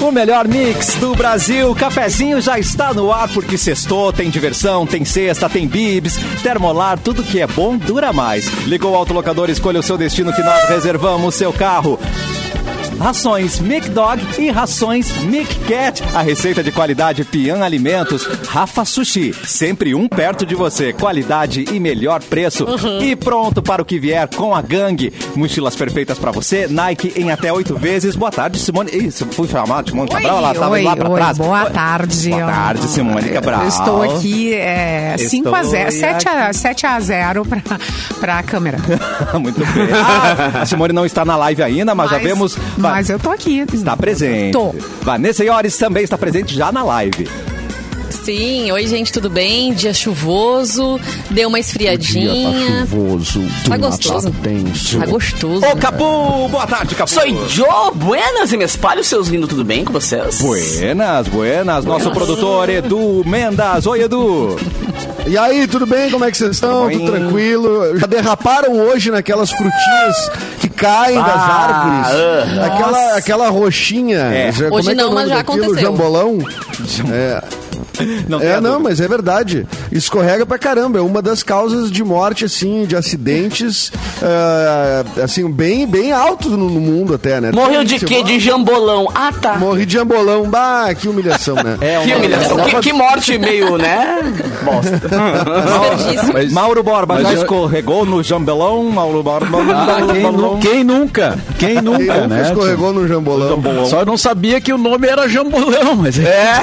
O melhor mix do Brasil. Cafezinho já está no ar porque sextou, tem diversão, tem cesta, tem bibs, termolar, tudo que é bom dura mais. Ligou o autolocador, escolha o seu destino que nós reservamos seu carro. Rações Mic Dog e rações Mic Cat. A receita de qualidade Pian Alimentos. Rafa Sushi, sempre um perto de você. Qualidade e melhor preço. E pronto para o que vier com a gangue. Mochilas perfeitas para você. Nike em até oito vezes. Boa tarde, Simone. Ih, fui chamado Simone Cabral, ela estava oi, lá para oi, trás. boa tarde. Boa tarde, Simone Cabral. Eu estou aqui é, 5 a 0, Estou 7 a, 7 a 0 para a câmera. Muito bem. Ah, a Simone não está na live ainda, mas, já vemos. Mas eu tô aqui. Está presente. Tô. Vanessa Iores também está presente já na live. Sim, oi gente, tudo bem? Dia chuvoso, deu uma esfriadinha. chuvoso. Tá gostoso. tenso. Tá gostoso. Ô, Capu! Boa tarde, Capu. Sou Joe, buenas e me espalho, seus lindos, tudo bem com vocês? Buenas, buenas. Nosso produtor Edu Mendas. Oi, Edu. E aí, tudo bem? Como é que vocês estão? Tudo? Tudo tranquilo? Já derraparam hoje naquelas frutinhas que caem das Ah, árvores? Aquela, aquela roxinha. É. Já- como Hoje é que é o não, nome mas já daquilo? aconteceu. Jambolão? É, Não é a não, mas é verdade. Escorrega pra caramba. É uma das causas de morte, assim, de acidentes, é, assim, bem, bem altos no, no mundo até, né? Morreu de quê? morre- De jambolão. Ah, tá. Morri de jambolão. Bah, que humilhação, né? É Que humilhação. Que, que morte meio, né? Bosta. Mas- Mauro Borba Mas já eu- escorregou no jambelão. Mauro Borba. Ah, quem, nu- quem nunca? Quem Quem nunca, nunca né? escorregou no jambolão? Só não sabia que o nome era Jambolão, mas é.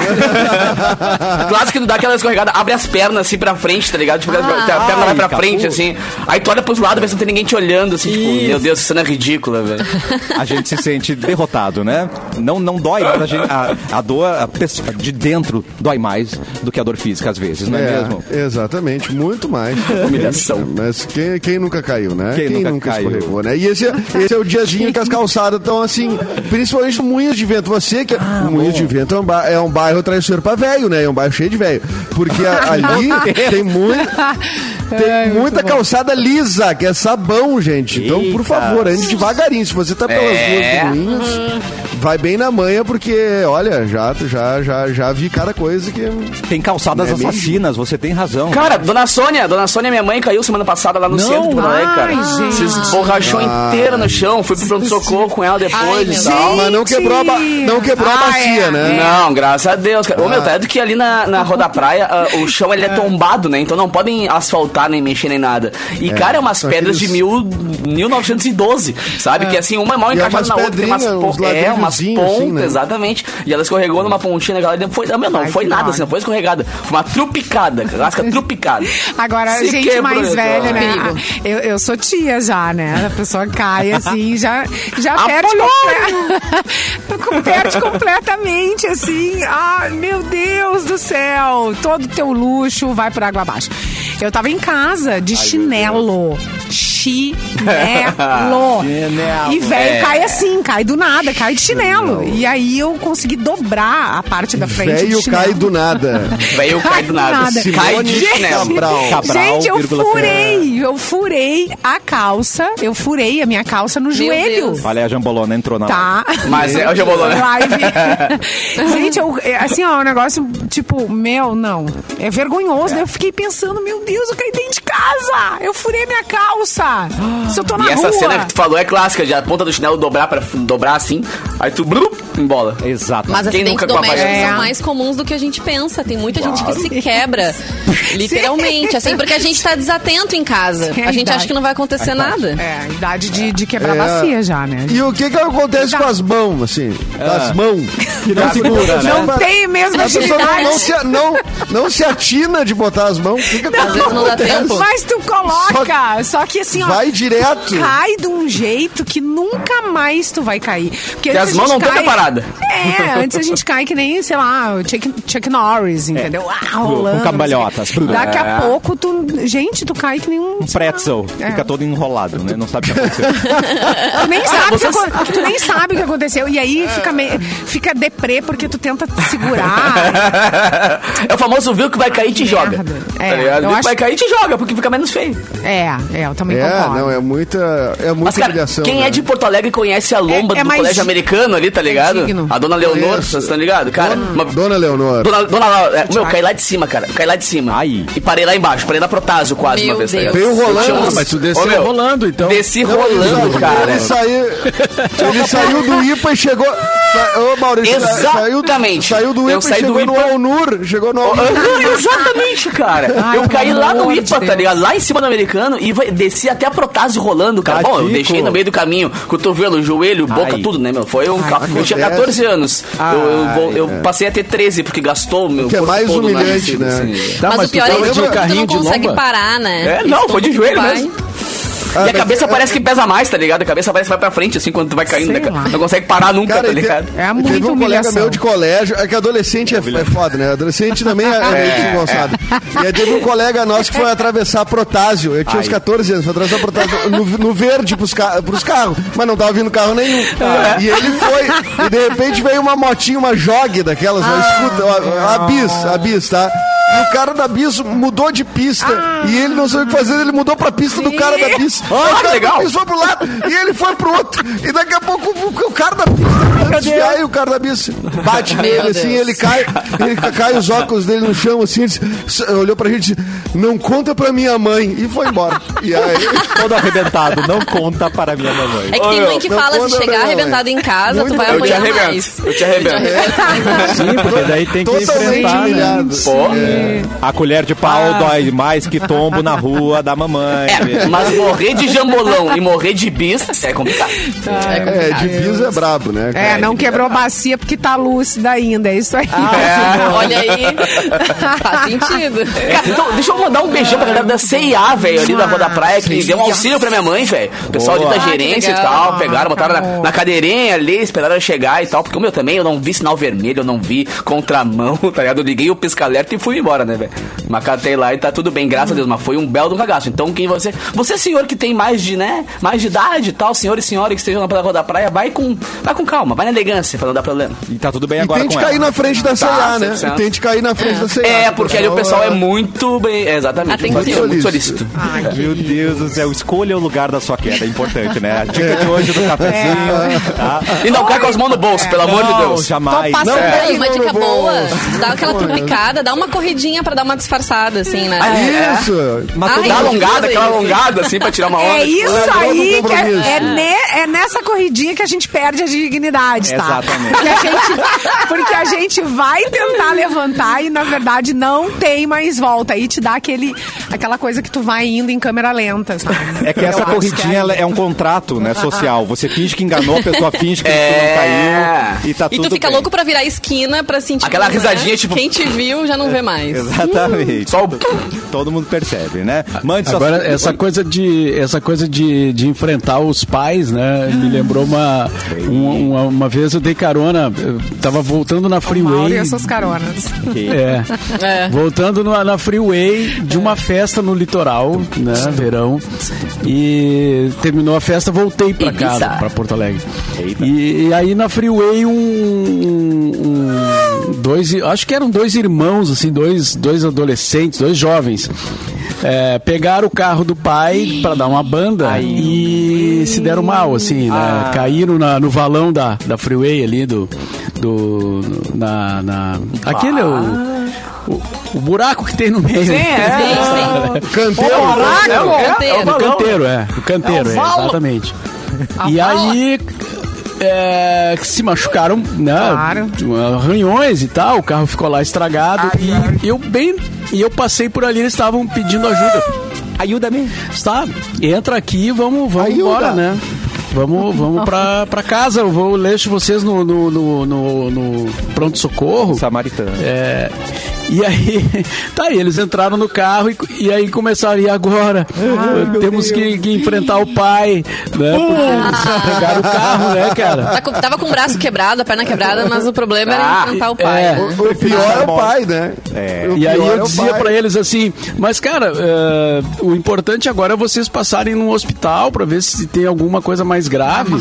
É. Clássico que não dá aquela escorregada, abre as pernas assim pra frente, tá ligado? Tipo, a perna vai pra Capu. frente, assim. Aí tu olha pros lados, vê se não tem ninguém te olhando, assim, tipo, meu Deus, que cena ridícula, velho. A gente se sente derrotado, né? Não, não dói, mas a, gente- a- a dor a pessoa de dentro dói mais do que a dor física, às vezes, não é, mesmo? Exatamente, muito mais. Humilhação. Mas quem, quem nunca caiu, né? Quem nunca caiu? escorregou, né? E esse, é- esse é o diazinho que as calçadas estão assim, principalmente no Moinhos de Vento. Você que. Ah, Moinhos de Vento é um, é um bairro traiçoeiro pra velho, né? É um bairro cheio de velho. Porque a- ali tem muito. Tem muita bom. calçada lisa, que é sabão, gente. Então, por Eita. favor, ande devagarinho. Se você tá pelas É. do Moinhos, vai bem na manhã, porque, olha, já, já, já, já vi cada coisa que. Tem calçadas É mesmo? assassinas, você tem razão. Cara, dona Sônia, dona Sônia, minha mãe caiu semana passada lá no Não, centro de Porto Alegre, cara. ai. Se esborrachou inteira no chão, fui pro pronto-socorro com ela depois Ai, e. Mas não quebrou a, ba- não quebrou a Ah, bacia, é. né? Não, graças a Deus, cara. Ô, meu, tá do que ali na, na Rua da Praia, ah, o chão ele é tombado, né? Então não podem asfaltar, nem mexer, nem nada. E, cara, é umas pedras de mil, 1912, sabe? Que assim, uma mal E é encaixada na outra, tem umas, pedrinhas, uns pon- é, umas pontas, assim, né? exatamente. E ela escorregou numa pontinha naquela ali. Foi, não, não Ai, foi nada, dó. assim, não foi escorregada. Foi uma trupicada, clássica trupicada. Agora, Se gente quebrou, mais velha, né? Perigo. Eu, eu sou tia já, né? A pessoa cai assim, já, já perde, comple... perde completamente, assim. Ah, meu Deus do céu! Todo teu luxo vai por água abaixo. Eu tava em casa de chinelo. Chinelo. Chinelo. E velho É. cai assim, cai do nada, cai de chinelo. E aí eu consegui dobrar a parte da frente do Velho chinelo. cai do nada. Veio cai do nada. Nada. Cai de chinelo. Cabral. Cabral, Gente, eu furei, eu furei a calça, eu furei a minha calça no joelho. Deus. Olha, a jambolona entrou na Tá. Mas é, lá, né? Live. Gente, eu, é, assim, ó, um negócio, tipo, meu, não. É vergonhoso. né? Eu fiquei pensando, meu Deus, eu caí dentro de casa. Eu furei minha calça. Se eu tô na E essa rua. cena que tu falou é clássica, de a ponta do chinelo dobrar para dobrar assim, aí tu brum, embola. Exato. Mas Quem acidentes nunca com a domésticos É. são mais comuns do que a gente pensa. Tem muita gente que se quebra, literalmente. Assim, porque a gente tá desatento em casa. É A gente idade. acha que não vai acontecer nada. É, idade de, de quebrar É. bacia já, né? E o que que acontece com as mãos, assim? As mãos. Que não segura, né? Não tem mesmo A pessoa não, agilidade. não se, não, não se atina de botar as mãos. O que que Às vezes não dá tempo. Mas tu coloca. Só, que assim, ó. Vai direto. Cai de um jeito que nunca mais tu vai cair. Porque Que as mãos não estão preparadas. É, antes a gente cai que nem, sei lá, o Chuck, Chuck Norris, entendeu? Ah, rolando. com cambalhotas. Daqui a pouco tu. Gente, tu cai que nem um. Um pretzel. É. Fica todo enrolado, né? Não sabe o que aconteceu. Tu nem, sabe o que vocês- tu nem sabe o que aconteceu. E aí fica, me... fica deprê porque tu tenta te segurar. é o famoso viu que vai cair e te joga. Tá É, ligado? eu Viu que acho- vai cair e te joga, porque fica menos feio. É, é, eu também É, concordo. não, é muita, é muita Mas, cara, humilhação. quem né? é de Porto Alegre conhece a lomba É- é do colégio di- americano ali, tá ligado? digno. a dona Leonor, vocês estão ligados? Cara, uma- Dona Leonor. Dona, dona é, meu, caí lá de cima, cara. Caí lá de cima. Ai. E parei lá embaixo, parei na Protásio quase Meu uma vez. tá Deus. ligado? Veio rolando. Tinha Ah, uns- mas tu desceu Ô, meu, rolando, então. Desci Não, rolando, ele, cara. Ele saiu, ele saiu do IPA e chegou. Sa, ô, Maurício, Exatamente. Saiu, saiu do IPA e saí do chegou no IPA. Alnur. Chegou no Alnur. Exatamente, cara. Eu caí lá no IPA, tá ligado? Lá em cima do americano e desci até a Protásio rolando, cara. Bom, eu Tadico. deixei no meio do caminho, cotovelo, joelho, boca, Ai. tudo, né, meu? Foi um. ca- eu tinha acontece. 14 anos. Eu, eu eu Ai, é. passei a ter 13, porque gastou o meu. Que é mais humilhante, né? assim. Tá, mas, mas o pior é que de tu, não consegue lomba? parar, né? É, não, todo foi de joelho mesmo. Ah, E a mas cabeça é- parece que pesa mais, tá ligado? A cabeça parece que vai pra frente, assim, quando tu vai caindo, né. Não consegue parar nunca, Cara, tá e te- ligado? É muita Teve um colega humilhação. meu de colégio, é que adolescente é, é foda, né? Adolescente também é, meio desengonçado. E aí teve um colega nosso que foi atravessar Protásio. Eu tinha uns 14 anos, foi atravessar Protásio no, no verde pros, ca pros carros, mas não tava vindo carro nenhum. E ele foi, e de repente veio uma motinha, uma jogue daquelas, uma escuta, uma, uma bis, a bis, tá? E o cara da bis mudou de pista e ele não sabia o que fazer, ele mudou pra pista do cara da bis. Aí o cara legal. da bis foi pro lado e ele foi pro outro. E daqui a pouco o, o cara da pista desviar e o cara da bis bate nele assim, Deus. ele cai, ele ca- cai os óculos dele no chão assim, disse- s- olhou pra gente, e disse, não conta pra minha mãe e foi embora. E aí Todo arrebentado. Não conta para minha mamãe. É que Ô, tem mãe que não fala de conta chegar arrebentado em casa, Muito tu vai bem. Eu te apanhar arrebento. mais. Eu te arrebento. Sim, porque daí tem que totalmente enfrentar, né? humilhado. Pô. A colher de pau dói mais que tombo na rua da mamãe. É, mas morrer de jambolão e morrer de bis é complicado. É, de bis é brabo, né? cara? É, não quebrou a bacia porque tá lúcida ainda, é isso aí. Olha aí. Faz sentido. Cara, então, deixa eu mandar um beijão pra galera da CIA, velho, ali da Rua da Praia, que deu um auxílio pra minha mãe, velho. O pessoal ali da Ah, gerência e legal. tal, pegaram, botaram na, na cadeirinha ali, esperaram chegar e tal. Porque o meu também, eu não vi sinal vermelho, eu não vi contramão, tá ligado? Eu liguei o pisca-alerta e fui embora, né, velho? Macatei lá e tá tudo bem, graças a Deus, mas foi um belo do cagaço. Então, quem você. Você, senhor que tem mais de, né, mais de idade e tal, senhor e senhora que estejam na Rua da Praia, vai com, vai com calma, vai na elegância pra não dar problema. E tá tudo bem E agora tente com cair ela. na frente da CIA, né? 100%. E tente cair na frente da CIA. É, porque ali o pessoal é muito bem. é, exatamente. Atencioso. Muito solícito. Meu Deus do céu, escolha o lugar da sua queda, é importante, né? A dica de hoje do cafezinho, tá? E não cai com as mãos no bolso, pelo amor de Não, Deus. jamais. Tô passando É. aí. Aí, uma não, dica não, boa, não. dá aquela tupicada, dá uma corridinha pra dar uma disfarçada, assim, né? É. Isso. Mas Ai, todo Dá Ai, mundo- alongada, aquela isso. alongada assim pra tirar uma onda. É isso do aí, que é, é, ne- é nessa corridinha que a gente perde a dignidade, tá? Exatamente. Porque a, gente, porque a gente vai tentar levantar e, na verdade, não tem mais volta. Aí te dá aquele, aquela coisa que tu vai indo em câmera lenta, sabe? É que essa Eu corridinha ela é um contrato, né, social. Você finge que enganou, a pessoa finge que É. tu não caiu e tá E tudo tu fica bem. louco pra virar a esquina pra sentir. Aquela né? risadinha, tipo- Quem te viu já não vê mais. Exatamente. Só o... Todo mundo percebe, né? Mande sua- Agora, essa coisa de, essa coisa de, de enfrentar os pais, né? Me lembrou uma, uma, uma, uma vez eu dei carona, eu tava voltando na e freeway. as suas caronas. É. É. Voltando na, na freeway de uma festa no litoral, né? Verão. E terminou a festa, voltei pra Ibiza. casa, pra Porto Alegre. E, e aí na freeway um- um- dois, acho que eram dois irmãos, assim, dois, dois adolescentes, dois jovens. é, pegaram o carro do pai pra dar uma banda e se deram mal, assim, né? Ah. Caíram na- no valão da, da freeway ali do. do na, na- aquele é o, o, o buraco que tem no meio. Sim, sim. Canteiro. É, o- é, é o Canteiro. O balão. canteiro, é. O canteiro, é, exatamente. E aí. É, se machucaram, né? Claro. Arranhões e tal, o carro ficou lá estragado. e eu bem. E eu passei por ali, eles estavam pedindo ajuda. Ajuda-me. Está, entra aqui, vamos, vamos embora, né? Vamos, vamos pra, pra casa, eu vou deixo vocês no, no, no, no- no pronto-socorro. Samaritano. É, E aí, tá aí, eles entraram no carro e, e aí começaram, e agora? Temos que, que enfrentar o pai, né? Porque eles pegaram o carro, né, cara? Tá com- Tava com o braço quebrado, a perna quebrada, mas o problema era enfrentar o pai. é. O, o pior é o pai, né? É. E aí é eu dizia pai. pra eles assim, mas cara, eh, o importante agora é vocês passarem num hospital pra ver se tem alguma coisa mais grave.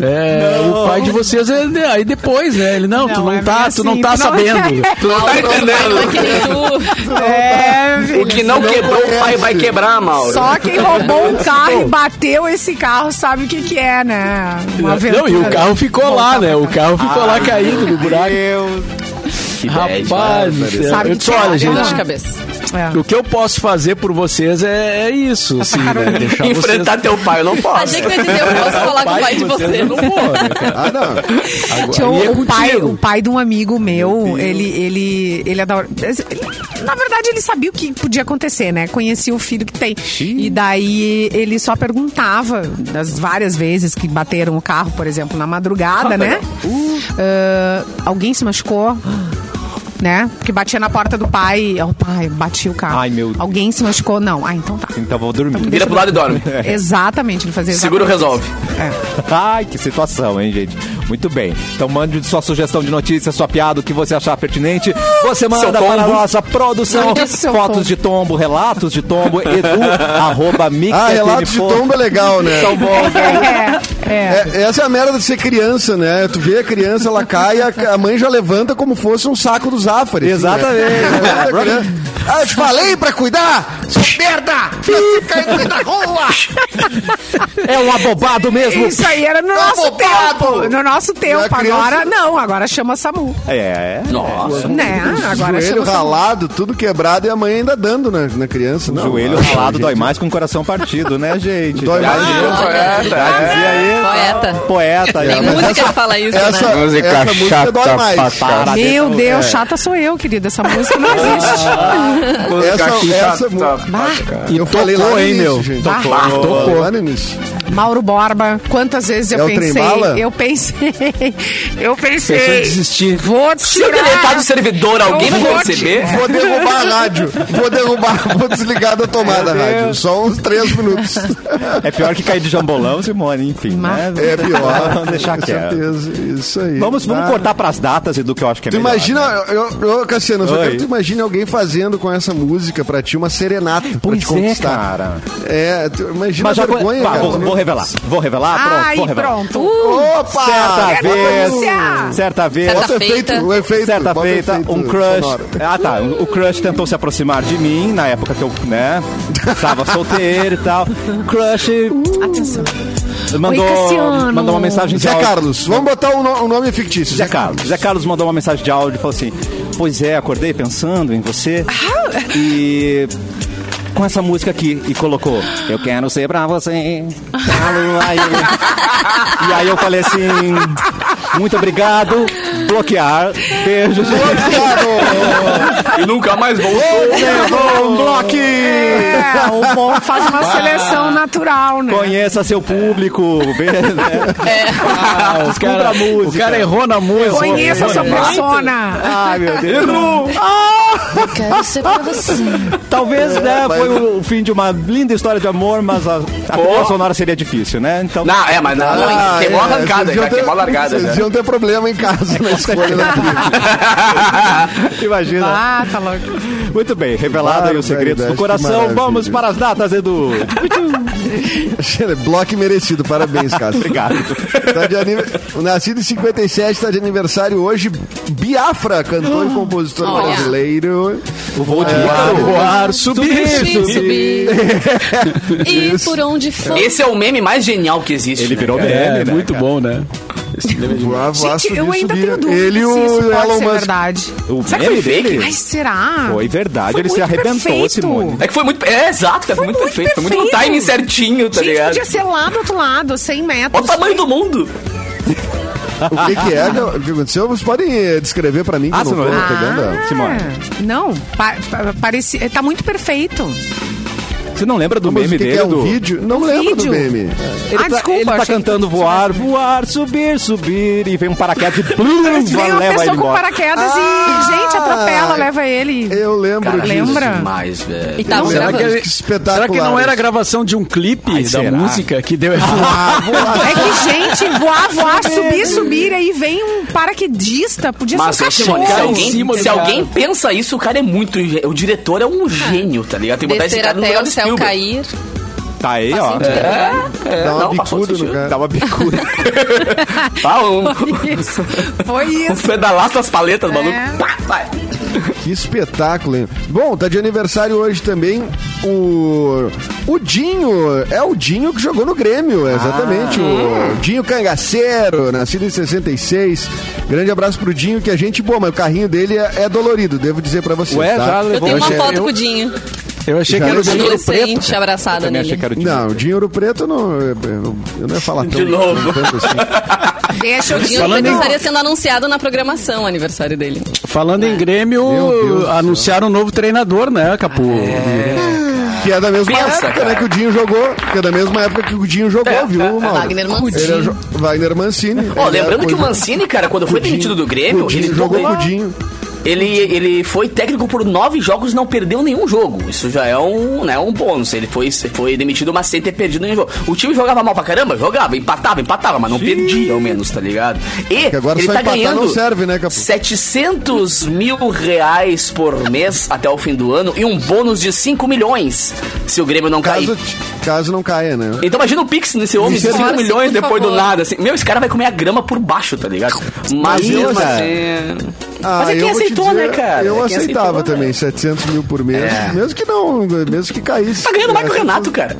É, o pai de vocês é de- aí depois, né? Ele não, tu Não, não é tá, tu não assim, tá não- sabendo. Tu não tá entendendo. Não é O que não quebrou, o pai vai quebrar, Mauro. Só quem roubou um carro e bateu esse carro sabe o que que é, né? Uma Não, e o carro ficou lá, né? O carro ficou lá caído no buraco. Que bad, Rapaz. Sabe eu é? olha, Eu gente, de cabeça. É. o que eu posso fazer por vocês é, é isso, assim, né? Deixar Enfrentar teu pai, eu não posso. Achei que tu ia dizer, eu posso falar com o pai de vocês você. não pode, né, cara? Ah, não. E é o, pai, o pai de um amigo meu, ele, ele, ele adora. ele- na verdade, ele sabia o que podia acontecer, né? Conhecia o filho que tem. E daí ele só perguntava, das várias vezes que bateram o carro, por exemplo, na madrugada, né? Ah, alguém se machucou? Né? Porque batia na porta do pai. O pai batia o carro. Ai, meu- Alguém se machucou? Não. Ah, então tá. Então vou dormir. Vira pro lado e dorme. Exatamente, ele fazia Seguro resolve. É. Ai, que situação, hein, gente? Muito bem. Então mande sua sugestão de notícia, sua piada, o que você achar pertinente. Você manda Seu para a nossa produção. Fotos tombo. de tombo, relatos de tombo, edu, arroba mix Ah, relatos de tombo é legal, né? São bons, né? É, é. É, essa é a merda de ser criança, né? Tu vê a criança, ela cai, a, a mãe já levanta como fosse um saco do Zafari. assim, Exatamente. né? ah, eu te falei pra cuidar! Merda! Você caindo na rua! É um abobado mesmo. Isso aí era no Tá nosso bobado. tempo. No nosso tempo. Agora não, agora chama SAMU. É. Nossa. Né? Agora Joelho chama SAMU. ralado, tudo quebrado e a mãe ainda dando na, na criança. O Não, joelho ah, ralado gente, dói mais com o coração partido, né, gente? Dói mais. Poeta, já dizia aí. Poeta. Poeta. Tem né? música que fala isso, Essa, né? Música essa música chata dói mais. Para Meu de- Deus, chata sou eu, querida. Essa música não existe. Essa, essa, E eu falei lá no hein, início, meu? gente. Tocou. Tocou lá no início. Mauro Borba, quantas vezes eu É pensei. Eu pensei. Eu Pensou em pensei. desistir. Vou Se eu tirar. deletar do servidor, alguém Eu vai vou perceber? Vou derrubar a rádio. Vou derrubar, vou desligar da tomada a rádio. Só uns três minutos. É pior que cair de jambolão, Simone, enfim. Né? É pior. Vamos deixar Com quieto. certeza. Isso aí. Vamos, vamos Ah. cortar pras datas e do que eu acho que é Tu melhor. imagina, né? eu, eu, Cassiano, eu só quero que tu imagine alguém fazendo com essa música pra ti uma serenata pra Pois te é, conquistar. cara. É, tu imagina Mas a vergonha, cara. vou, vou revelar. Vou revelar, pronto, Ai, vou revelar. pronto. Opa! Certa vez, certa vez, Certa feita. efeito, o efeito. certa feita, efeito um crush. sonoro. Ah, tá. O crush tentou se aproximar de mim na época que eu, né, estava solteiro e tal. Crush Atenção. mandou, Cassiano. mandou uma mensagem de Zé áudio. Carlos, vamos botar um, no- um nome fictício. Zé Carlos. Zé Carlos mandou uma mensagem de áudio e falou assim: Pois é, acordei pensando em você e. Com essa música aqui, e colocou Eu quero ser pra você. E aí eu falei assim: Muito obrigado, bloquear, beijo, E nunca mais voltou. Levou um bloque! É, o bom faz uma seleção natural, né? Conheça seu público, vê, né? Ah, o, cara, a música. o cara errou na música. Conheça a sua né? persona. Ai, meu Deus. Errou. Quero ser pra você. Talvez, né, mas- foi o fim de uma linda história de amor, mas a, a sonora seria difícil, né? Então, Não, é, mas não, Ah, queimou a é, arrancada, vocês já iam ter- queimou a largada. Vocês já. Iam ter problema em casa na escolha da trilha. imagina. Ah, tá louco. Muito bem, revelado aí os segredos do coração. Vamos para as datas, Edu. Bloco merecido, parabéns, Cássio. Obrigado. Tá de O Nascido em 57 está de aniversário hoje. Biafra, cantor e compositor Olha. brasileiro. O voo de Voar, voar, subir. Subir, subir. E por onde for. Esse é o meme mais genial que existe. Ele né, virou cara? meme, É, né, muito cara? bom, né? Esse meme demais. Voar, voar, Gente, eu subir, ainda subir. tenho dúvida Ele e se o isso pode Elon ser Musk. verdade. O Será que meme foi fake? dele Ai, será? foi verdade. Foi ele se muito arrebentou, perfeito. Simone. É que foi muito. É exato, foi, muito perfeito. Foi muito no perfeito. timing certinho, tá Gente, ligado? podia ser lá do outro lado, 100 metros. Olha o tamanho do mundo. O que, que é? O que aconteceu? Vocês podem eh, descrever pra mim que Ah, eu não tô Simone. pegando. Ah, Simone. Não, pa, pa, parecia, tá muito perfeito. Você não lembra do Mas o meme que, que dele? é um do... vídeo? Não lembro vídeo? do meme. Ele Ah, tá, desculpa, ele tá que cantando tu voar, voar, subir, subir, e vem um paraquedas e blum, Vem uma leva pessoa com embora. paraquedas Ah! e, gente, atropela, leva ele. Eu lembro Cara, disso. lembra? Demais, velho. E tava Eu Será que, Que será que não era a gravação de um clipe Ai, da será? música que deu Ah, É que, gente, voar, voar, subir, subir, aí vem um paraquedista, podia Mas, ser um se, cachorro. em alguém, se alguém pensa isso, o cara é muito. O diretor é um gênio, tá ligado? Tem que botar esse cara no lugar do céu cair. Tá aí, Faz ó. sentido. É, Dá uma não, bicuda no cara. Dá uma bicuda. Ah, um, Isso, foi um isso. pedalaço das paletas, É. maluco. Pá, vai. Que espetáculo, hein? Bom, tá de aniversário hoje também o. O Dinho. É o Dinho que jogou no Grêmio, exatamente. O Dinho Cangaceiro, nascido em 66. Grande abraço pro Dinho, que a gente boa, mas o carrinho dele é, é dolorido, devo dizer pra vocês. Ué, tá? já Eu levou. tenho uma foto eu- com o Dinho. Eu achei Já que era o Ouro Preto. Abraçada nele. achei que era o Dinho. Não, o Dinho Ouro Preto não, eu, eu- não ia falar tão, De novo. tanto assim. Deixa o O Dinho Falando Preto em- estaria sendo anunciado na programação, o aniversário dele. Falando em Grêmio, anunciaram um novo treinador, né, Capu? Que é da mesma Pensa, época, cara. né, que o Dinho jogou. Que é da mesma época que o Dinho jogou, É, viu, é, é. Mauro? Wagner Mancini. é jo- Wagner Mancini. É lembrando que o Mancini, cara, quando foi demitido do Grêmio, o Dinho ele jogou com o Dinho. Ele, ele foi técnico por nove jogos e não perdeu nenhum jogo. Isso já é um, né, um bônus. Ele foi, foi demitido, mas sem ter perdido nenhum jogo. O time jogava mal pra caramba? Jogava, empatava, empatava, mas não perdia ao menos, tá ligado? E agora ele tá ganhando não serve, né, Capu? 700 mil reais por mês até o fim do ano e um bônus de 5 milhões se o Grêmio não cair. Caso, não caia, né? Então imagina o Pix nesse homem de Isso é 5 Force, milhões depois do favor. nada. Assim. Meu, esse cara vai comer a grama por baixo, tá ligado? Mas mesmo cara. assim... Ah, Mas é quem aceitou, dizer, né, cara? Eu É aceitava aceitou, também, né? 700 mil por mês. É. Mesmo que não, mesmo que caísse. Tá ganhando mais que o É, Renato, cara.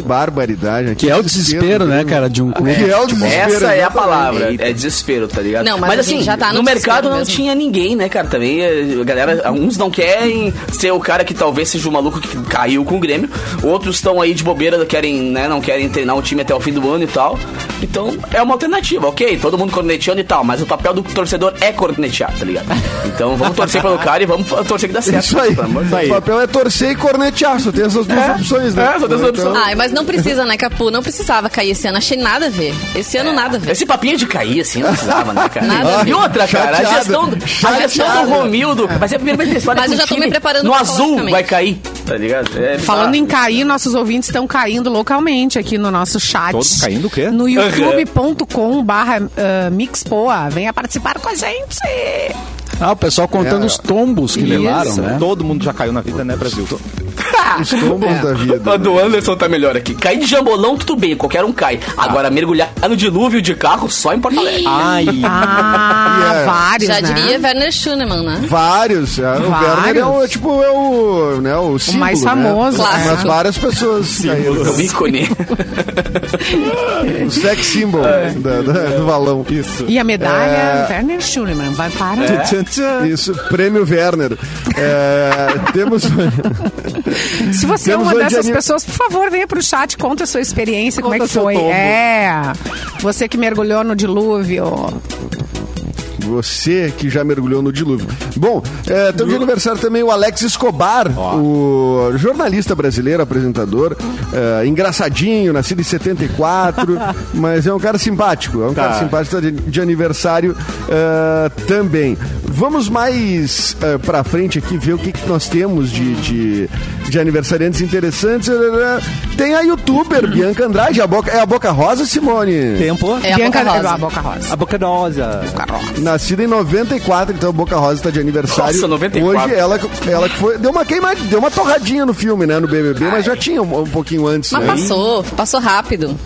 Que barbaridade. Que é o desespero, né, cara, de um clube. Que é o desespero. Essa é a palavra, é desespero, tá ligado? Não, mas gente assim, já tá no no mercado desespero não mesmo. tinha ninguém, né, cara? Também, eh, a galera, uns não querem ser o cara que talvez seja o maluco que caiu com o Grêmio, outros estão aí de bobeira, querem, né, não querem treinar o time até o fim do ano e tal. Então, é uma alternativa, ok? Todo mundo corneteando e tal, mas o papel do torcedor é cornetear, tá ligado? Então, vamos torcer pelo cara e vamos torcer que dá certo. Isso aí. amor de O papel é torcer e cornetear. Só tem essas duas opções, né? É, só tem essas opções. Ai, mas não precisa, né, Capu? Não precisava cair esse ano. Achei nada a ver. Esse ano nada a ver. Esse papinho de cair, assim, não precisava, né, cara? Nada a ver. e outra, cara, a Chateado. gestão, a gestão do Romildo vai ser a primeira vez que eles Mas eu já tô me preparando No azul vai cair, tá ligado? É Falando em bizarro. cair, nossos ouvintes estão caindo localmente aqui no nosso chat. Todos caindo o quê? No youtube.com barra ah, mixpoa. Venha participar com a gente. Ah, o pessoal contando É. os tombos que levaram, né? Todo mundo já caiu na vida, né, Brasil? Os tombos da vida. A do Anderson tá melhor aqui. Cair de jambolão, tudo bem, qualquer um cai. Agora, mergulhar no dilúvio de carro, só em Porto Alegre. Ai, Ah, Yeah. vários, Já né? diria Werner Schunemann, né? Vários. é, O Vários. Werner é o, tipo, é o, né, o símbolo, mais né? famoso, Clássico. Mas várias pessoas caíram. É o ícone. O sex symbol da- da- do valão. isso. E a medalha É. Werner Schunemann vai para... Isso, prêmio Werner. É, temos. Se você é Temos uma hoje dessas pessoas, por favor, venha pro chat, conta a sua experiência, como é Conta que foi. tombo. É, você que mergulhou no dilúvio. Você que já mergulhou no dilúvio. Bom, é, de aniversário também o Alex Escobar, o jornalista brasileiro, apresentador, é, engraçadinho, nascido em 74, mas é um cara simpático, é um Tá. cara simpático tá de, de aniversário é, também. Vamos mais é, pra frente aqui ver o que, que nós temos de, de, de aniversariantes interessantes. Tem a youtuber Bianca Andrade, a boca, é a Boca Rosa, Simone? Tempo. É a Bianca Boca Rosa. a Boca Rosa. A boca rosa. Nascida em 94, então Boca Rosa está de aniversário. Nossa, 94. Hoje ela, ela que foi. Deu uma queima, deu uma torradinha no filme, né? No BBB, mas já tinha um, um pouquinho antes, Mas né? passou, passou rápido.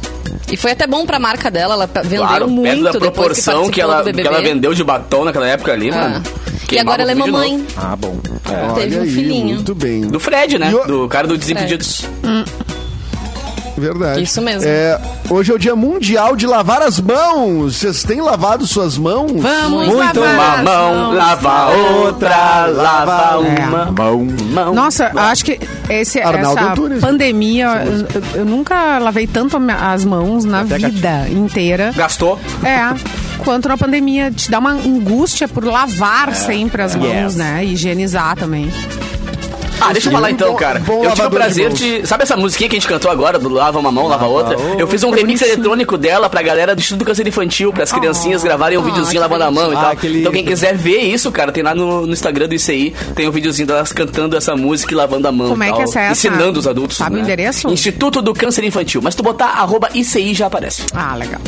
E foi até bom pra marca dela, ela vendeu Claro, muito da proporção que, que, ela, que ela vendeu de batom naquela época ali, Ah. mano. E agora ela é mamãe. Ah, bom. Olha teve um aí, filhinho. Muito bem. Do Fred, né? O- Do cara do Desimpedidos. Verdade. Isso mesmo. É, hoje é o dia mundial de lavar as mãos. Vocês têm lavado suas mãos? Vamos Muito lavar uma as mão, mãos. lava outra, lava uma Bom. mão. Nossa, acho que esse, Arnaldo essa Antunes. pandemia, eu, eu nunca lavei tanto as mãos na Até vida inteira. Gastou? É, quanto na pandemia. Te dá uma angústia por lavar sempre as mãos, Yes. né? Higienizar também. Ah, deixa eu falar então, cara. Eu tive o prazer de. Sabe essa musiquinha que a gente cantou agora, do Lava uma mão, lava outra? Eu fiz um remix eletrônico dela pra galera do Instituto Câncer Infantil, pras criancinhas gravarem um videozinho lavando a mão e Ah, tal. Então quem quiser ver isso, cara, tem lá no, no Instagram do ICI, tem um videozinho delas cantando essa música e lavando a mão. Como é que é essa? Ensinando os adultos. Sabe o né? endereço? Instituto do Câncer Infantil. Mas tu botar arroba ICI já aparece. Ah, legal.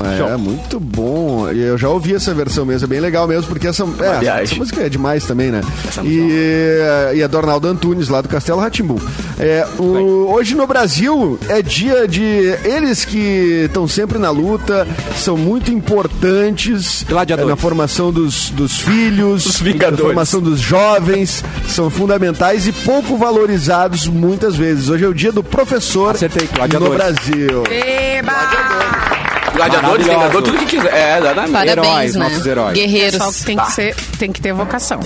É, muito bom. E Eu já ouvi essa versão mesmo, é bem legal mesmo, porque essa, é, essa música é demais também, né? E, e é do Arnaldo Antunes, lá do Castelo Ratimbu. É, o- hoje no Brasil é dia de. Eles que estão sempre na luta, são muito importantes Gladiadores. é, na formação dos, dos filhos, na formação dos jovens, são fundamentais e pouco valorizados muitas vezes. Hoje é o dia do professor Acertei, no. Brasil. Eba! Gladiadores, Maravilhoso. Vingador, tudo que quiser. É, exatamente. Parabéns, Heróis, né? nossos heróis. Guerreiros. Só que tem que, ser, tem que ter vocação.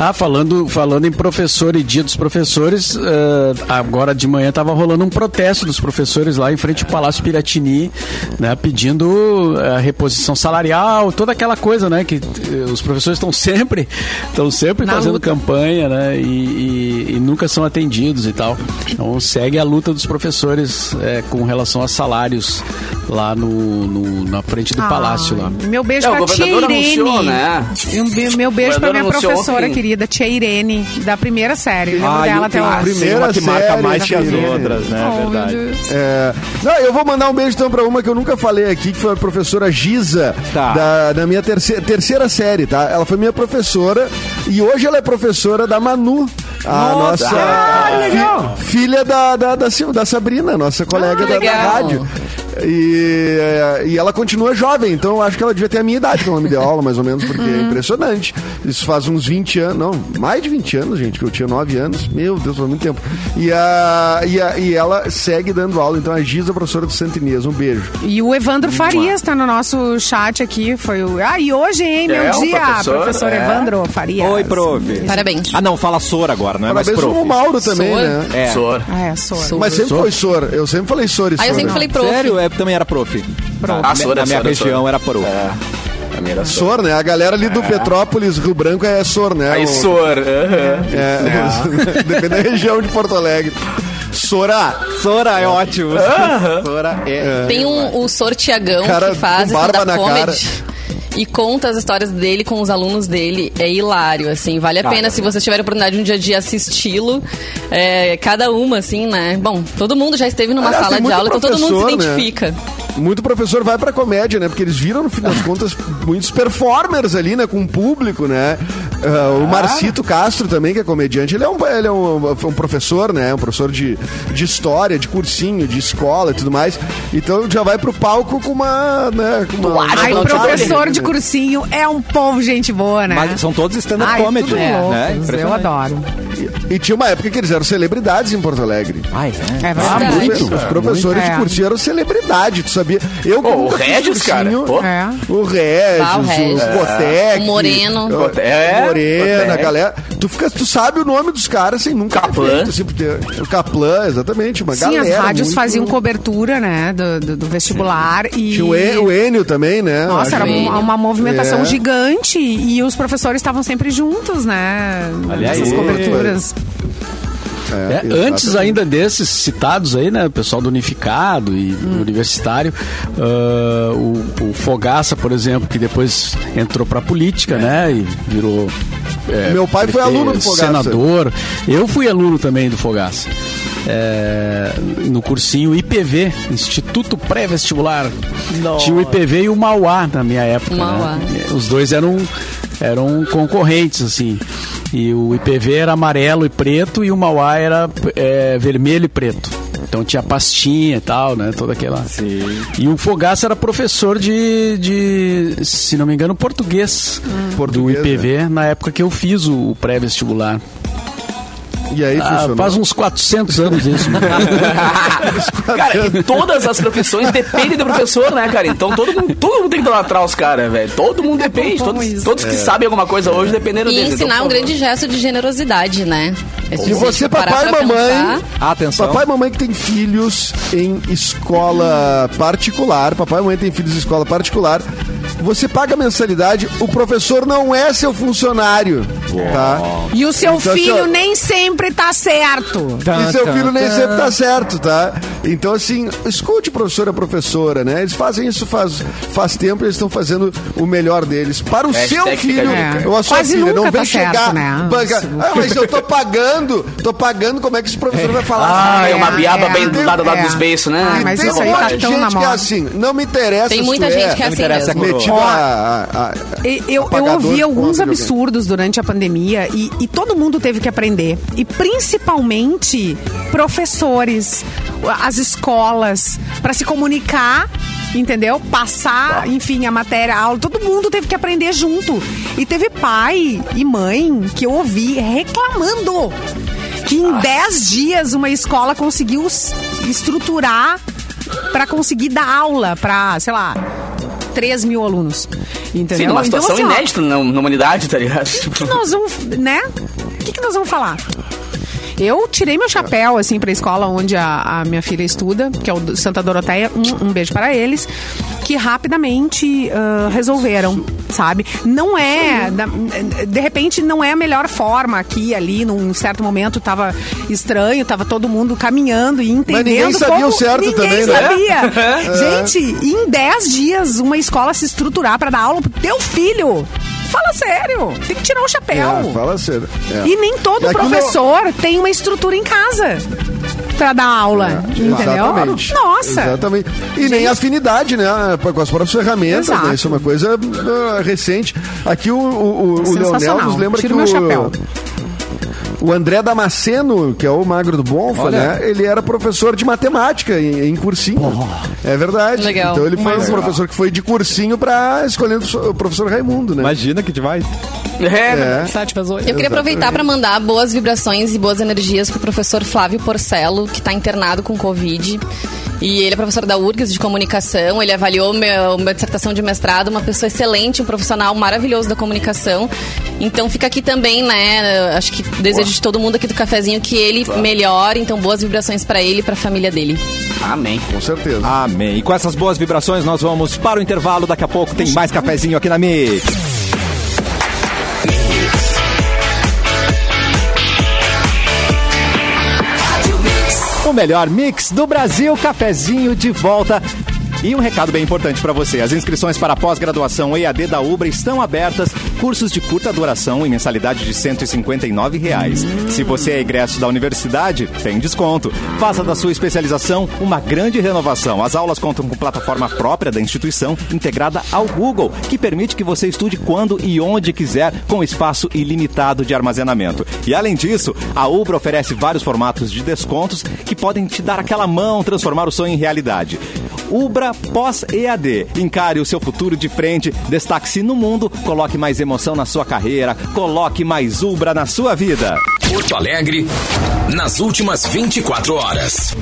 Ah, falando, falando em professor e dia dos professores, eh, agora de manhã estava rolando um protesto dos professores lá em frente ao Palácio Piratini, né, pedindo a reposição salarial, toda aquela coisa, né, que eh, os professores estão sempre, estão sempre Na fazendo luta. campanha, né, e, e- e nunca são atendidos e tal. Então segue a luta dos professores eh, com relação a salários lá no, no- na frente do Ah, palácio lá. Meu beijo É, o pra tia governador Irene. anunciou, né? E um meu beijo O pra minha anunciou professora querida, tia Irene, da primeira série. Lembro Ah, dela até tem, hoje. tem uma que marca série, mais que as Irene. outras, né? Oh, verdade. É, não, eu vou mandar um beijo então pra uma que eu nunca falei aqui, que foi a professora Giza, Tá. da, da minha terceira, terceira série, tá? Ela foi minha professora e hoje ela é professora da Manu, a Nossa! nossa Ah, fi- filha da, da, da, da Sabrina, nossa colega da, da legal. rádio. E, é, e ela continua jovem, então eu acho que ela devia ter a minha idade quando ela me deu aula, mais ou menos, porque é impressionante. Isso faz uns 20 anos, não, mais de 20 anos, gente, que eu tinha 9 anos. Meu Deus, faz muito tempo. E, a, e, a, e ela segue dando aula, então a Giza, professora do Santo Inês, um beijo. E o Evandro Farias tá no nosso chat aqui. Foi o. Ah, e hoje, hein, meu É, o dia, professor, professor, é. Evandro Farias. Oi, prof. Parabéns. Ah, não, fala Sora agora, não é mais Parabéns prof. pro Mauro também, Sor. né? É. Sor. Ah, é. Sou. Mas sempre foi Sor. Eu sempre falei Sor e Ah, eu Sor, sempre né? falei prof. Sério? É, também era prof. Ah, Sor, Na é minha Sor, é região Sor. era prof. É. A Sor. Sor, né? A galera ali do Petrópolis, Rio Branco, é Sor, né? Aí O- Sor. aham. É, depende da região de Porto Alegre. Sora. Sora é ótimo. Sora é. Tem um, o Sor Tiagão Cara que faz barba stand-up na cara. E conta as histórias dele com os alunos dele. É hilário, assim. Vale a pena se vocês tiverem a oportunidade um dia de assisti-lo. É, cada uma, assim, né? Bom, todo mundo já esteve numa Aliás, sala de aula, então todo mundo se né? identifica. Muito professor vai pra comédia, né? Porque eles viram, no fim das contas, muitos performers ali, né? Com o público, né? Ah, o Marcito Castro também, que é comediante, ele é um, ele é um, um professor, né? Um professor de, de história, de cursinho, de escola e tudo mais. Então já vai pro palco com uma. Né, com uma Ai, professor né? de cursinho é um povo gente boa, né? Mas são todos stand-up comedy. né? loucos, eu Impressionante. adoro. E, e tinha uma época que eles eram celebridades em Porto Alegre. Ai, é. É verdade. muito. Os professores Muito. de cursinho eram celebridade, tu sabia? Eu o Regis, cara. cursinho, Pô. É. O Regis, Ah, o Regis. o Botec. O Moreno. o- É, Morena, galera. Tu, fica, tu sabe o nome dos caras sem nunca ter Kaplan. feito, assim, o Caplan, exatamente. Uma Sim, as galera rádios muito- faziam cobertura, né, do, do- do vestibular e... Tinha o, En- o Enio também, né? Nossa, era uma, uma movimentação É. gigante e os professores estavam sempre juntos, né? Olha Nessas aí. coberturas. É, exatamente. antes ainda desses citados aí, né? O pessoal do Unificado e universitário, ah, o, o Fogaça, por exemplo, que depois entrou pra política, né? E virou. é, Meu pai foi aluno do Fogaça. Senador. Eu fui aluno também do Fogaça. É, no cursinho IPV, Instituto Pré-Vestibular. Tinha o IPV e o Mauá na minha época. Mauá. Né? Os dois eram, eram concorrentes, assim. E o IPV era amarelo e preto e o Mauá era é, vermelho e preto. Então tinha pastinha e tal, né? Toda aquela. E o Fogaça era professor de, de se não me engano, português, Português, do IPV, na época que eu fiz o, o pré-vestibular. E aí Ah, funcionou. faz uns 400 anos isso. né? cara, e todas as profissões dependem do professor, né, cara? Então todo mundo, todo mundo tem que idolatrar os caras, velho. Todo mundo depende. bom Todos, todos que sabem alguma coisa hoje dependeram E deles. ensinar então, um grande gesto de generosidade, né? E Se você, papai e mamãe, pensar- Atenção. Papai e mamãe que tem filhos em escola particular, papai e mamãe tem filhos em escola particular, você paga mensalidade, o professor não é seu funcionário, tá? E o seu Então, filho assim, ó, nem sempre tá certo. E seu filho nem sempre tá certo, tá? Então, assim, escute professor e professora, né? Eles fazem isso faz, faz tempo e eles estão fazendo o melhor deles. Para o Hashtag seu filho a dica. ou a sua Quase filha, não vem tá certo, chegar. né? banca- ah, mas eu tô pagando, tô pagando, como é que esse professor vai falar? Ah, é uma É, biaba é. bem do lado, do lado É. dos beiços, né? Ai, mas Tem isso um aí tá de tão na gente que é moda. assim, não me interessa Tem se muita tu gente que é assim mesmo. Ó, a, a- a- Eu, eu ouvi alguns absurdos durante a pandemia e, e todo mundo teve que aprender. E principalmente professores, as escolas, para se comunicar. Entendeu? Passar, enfim, a matéria, a aula, todo mundo teve que aprender junto. E teve pai e mãe que eu ouvi reclamando que em 10 dias uma escola conseguiu estruturar para conseguir dar aula para, sei lá, 3 mil alunos. Entendeu? Sim, numa situação assim, ó, inédita na, na humanidade, tá ligado? o que nós vamos, né? O que, que nós vamos falar? Eu tirei meu chapéu, assim, pra escola onde a, a minha filha estuda, que é o Santa Doroteia. Um, um beijo para eles. Que rapidamente ah, resolveram, sabe? Não é. da- de repente, não é a melhor forma aqui, ali, num certo momento tava estranho, tava todo mundo caminhando e entendendo. ninguém sabia como- o certo ninguém também, né? sabia. Gente, em 10 dias, uma escola se estruturar pra dar aula pro teu filho. Fala sério, tem que tirar o chapéu. É, fala sério. É. E nem todo E professor tem uma estrutura em casa pra dar aula, entendeu? Exatamente. Nossa. Exatamente. E nem afinidade, né? Com as próprias ferramentas, né? Isso é uma coisa ah, recente. Aqui o, o, o, o. Leonel nos lembra Tiro que o, chapéu. O André Damasceno, que é o magro do Bonfa, né? Ele era professor de matemática em, em cursinho. É verdade. Legal. Então ele foi Mas- um professor que foi de cursinho pra escolher o professor Raimundo, né? Imagina que demais. É, É. 7 vezes 8. Eu queria aproveitar para mandar boas vibrações e boas energias pro professor Flávio Porcelo, que está internado com Covid. E ele é professor da URGS de comunicação, ele avaliou meu, minha dissertação de mestrado, uma pessoa excelente, um profissional maravilhoso da comunicação. Então fica aqui também, né? Acho que desejo de todo mundo aqui do cafezinho que ele melhore. Então boas vibrações para ele e para a família dele. Amém. Com certeza. Amém. E com essas boas vibrações, nós vamos para o intervalo. Daqui a pouco tem mais cafezinho aqui na Mix. O melhor mix do Brasil, cafezinho de volta. E um recado bem importante para você: as inscrições para a pós-graduação EAD da Ubra estão abertas. Cursos de curta duração em mensalidade de 159 reais. Se você é egresso da universidade, tem desconto. Faça da sua especialização uma grande renovação. As aulas contam com plataforma própria da instituição, integrada ao Google, que permite que você estude quando e onde quiser, com espaço ilimitado de armazenamento. E além disso, a Ubra oferece vários formatos de descontos que podem te dar aquela mão, transformar o sonho em realidade. Ubra pós-EAD. Encare o seu futuro de frente, destaque-se no mundo, coloque mais emoção na sua carreira, coloque mais Ubra na sua vida. Porto Alegre, nas últimas 24 horas.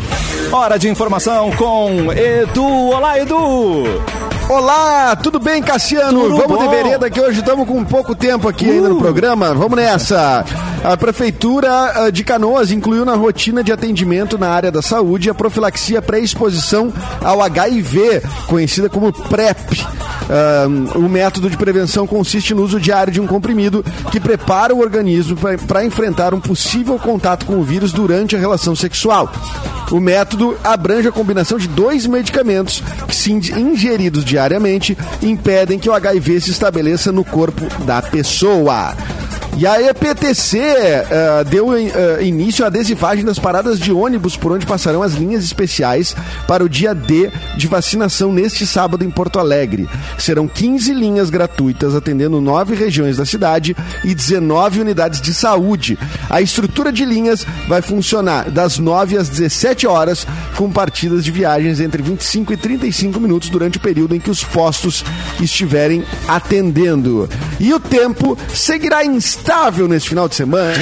Hora de informação com Edu. Olá, Edu! Olá, tudo bem, Cassiano? Tudo Vamos bom. de vereda que hoje estamos com pouco tempo aqui ainda no programa. Vamos nessa. A Prefeitura ah, de Canoas incluiu na rotina de atendimento na área da saúde a profilaxia pré-exposição ao HIV, conhecida como PrEP. Ah, o método de prevenção consiste no uso diário de um comprimido que prepara o organismo para enfrentar um possível contato com o vírus durante a relação sexual. O método abrange a combinação de dois medicamentos que, se in- ingeridos diariamente, impedem que o HIV se estabeleça no corpo da pessoa. E a EPTC eh, deu eh, início à adesivagem das paradas de ônibus por onde passarão as linhas especiais para o dia D de vacinação neste sábado em Porto Alegre. Serão 15 linhas gratuitas atendendo nove regiões da cidade e 19 unidades de saúde. A estrutura de linhas vai funcionar das 9 às 17 horas, com partidas de viagens entre 25 e 35 minutos durante o período em que os postos estiverem atendendo. E o tempo seguirá instável neste final de semana.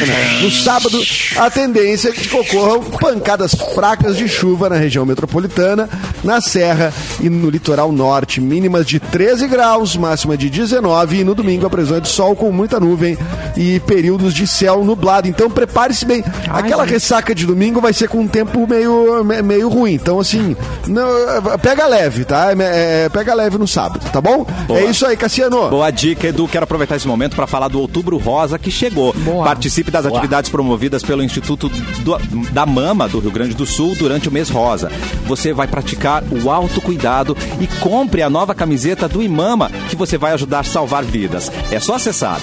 No sábado, a tendência é que ocorram pancadas fracas de chuva na região metropolitana, na Serra e no litoral norte, mínimas de 13 graus, máxima de 19 e no domingo a previsão é de sol com muita nuvem e períodos de céu nublado. Então prepare-se bem. Aquela ressaca de domingo vai ser com um tempo meio, me- meio ruim. Então, assim, não, pega leve, tá? É, é, pega leve no sábado, tá bom? É isso aí, Cassiano. Boa dica, Edu. Quero aproveitar esse momento para falar do Outubro Rosa que chegou. Participe das atividades promovidas pelo Instituto do- da Mama do Rio Grande do Sul durante o mês rosa. Você vai praticar o autocuidado e compre a nova camiseta do Imama que você vai ajudar a salvar vidas. É só acessar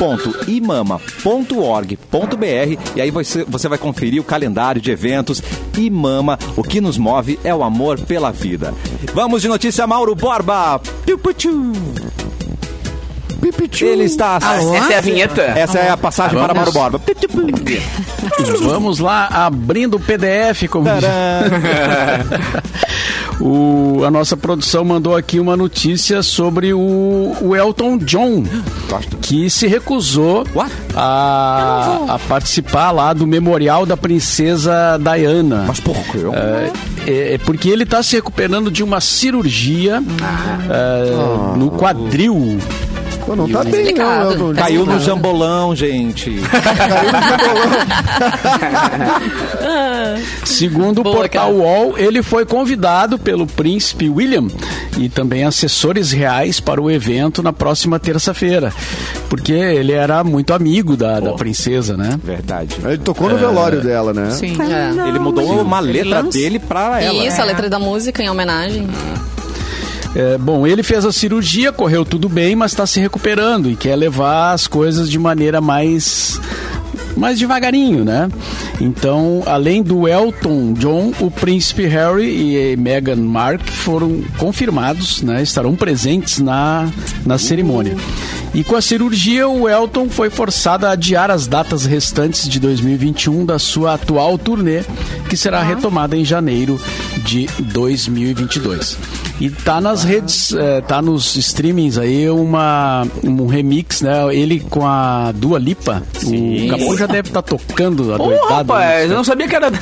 www.imama.org.br e aí você, você vai conferir o calendário de eventos. Imama, o que nos move é o amor pela vida. Vamos de notícia, Mauro Borba. Piu, piu, tchu. Pipichu. Ele está. Essa é a vinheta? Essa é a passagem para Mauro Vamos. Borba. Vamos lá, abrindo o PDF, como o, a nossa produção mandou aqui uma notícia sobre o, o Elton John, que se recusou a, a participar lá do memorial da princesa Diana. Mas por quê? É, é porque ele está se recuperando de uma cirurgia é, no quadril. Pô, não tá bem, não, Explicado. Elton. Tá Caiu no jambolão, gente. Segundo o Boa, portal cara. UOL, ele foi convidado pelo príncipe William e também assessores reais para o evento na próxima terça-feira. Porque ele era muito amigo da, da princesa, né? Verdade. Ele tocou no velório dela, né? Sim. É. Ele mudou uma letra dele pra ela. Isso, a letra da música em homenagem. É, bom, ele fez a cirurgia, correu tudo bem, mas está se recuperando e quer levar as coisas de maneira mais mais devagarinho, né? Então, além do Elton John, o príncipe Harry e Meghan Markle foram confirmados, né? Estarão presentes na, na cerimônia. E com a cirurgia, o Elton foi forçado a adiar as datas restantes de 2021 da sua atual turnê, que será retomada em janeiro de 2022. E tá nas redes, eh, tá nos streamings aí uma, um remix, né? Ele com a Dua Lipa. O Capu já deve estar tocando a Pô, rapaz, né? eu não sabia que era.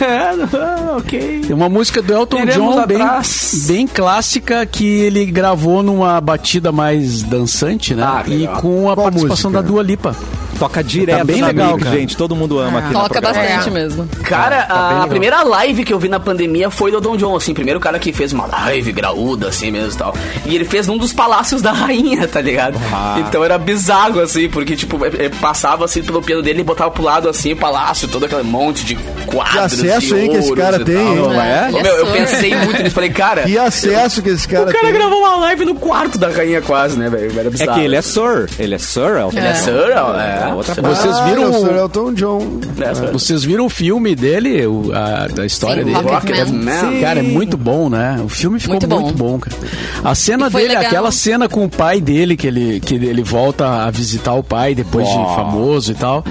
Ah, ok. Tem uma música do Elton John bem, atrás. bem clássica que ele gravou numa batida mais dançante, né? Ah, e com a Qual participação música? da Dua Lipa. Toca direto Tá bem na legal, Mix, gente. Todo mundo ama aqui na Toca bastante mesmo. Cara, bem a primeira live que eu vi na pandemia foi do Don John, assim, primeiro cara que fez uma live graúda, assim mesmo e tal. E ele fez num dos palácios da rainha, tá ligado? Então era bizarro, assim, porque, tipo, é- é, passava assim pelo piano dele e botava pro lado, assim, o palácio, todo aquele monte de quadros. Que acesso, hein, que esse cara tem, tal. é? Meu, eu pensei muito nisso, falei, cara. Que acesso que esse cara, O cara tem. gravou uma live no quarto da rainha quase, né, velho? Era É bizarro. que ele é Sir. Ele é Sir, Elton. Ele é Sir, é. Outra Sir. Vocês Ah, viram é o Sir Elton John. É, Sir. Vocês viram o filme dele, o- a, da história Sim, dele? Rocketman. Man. Cara, é muito bom, né? O filme ficou Muito muito bom. bom, cara. A cena dele, legal. aquela cena com o pai dele, que ele, que ele volta a visitar o pai depois de famoso e tal.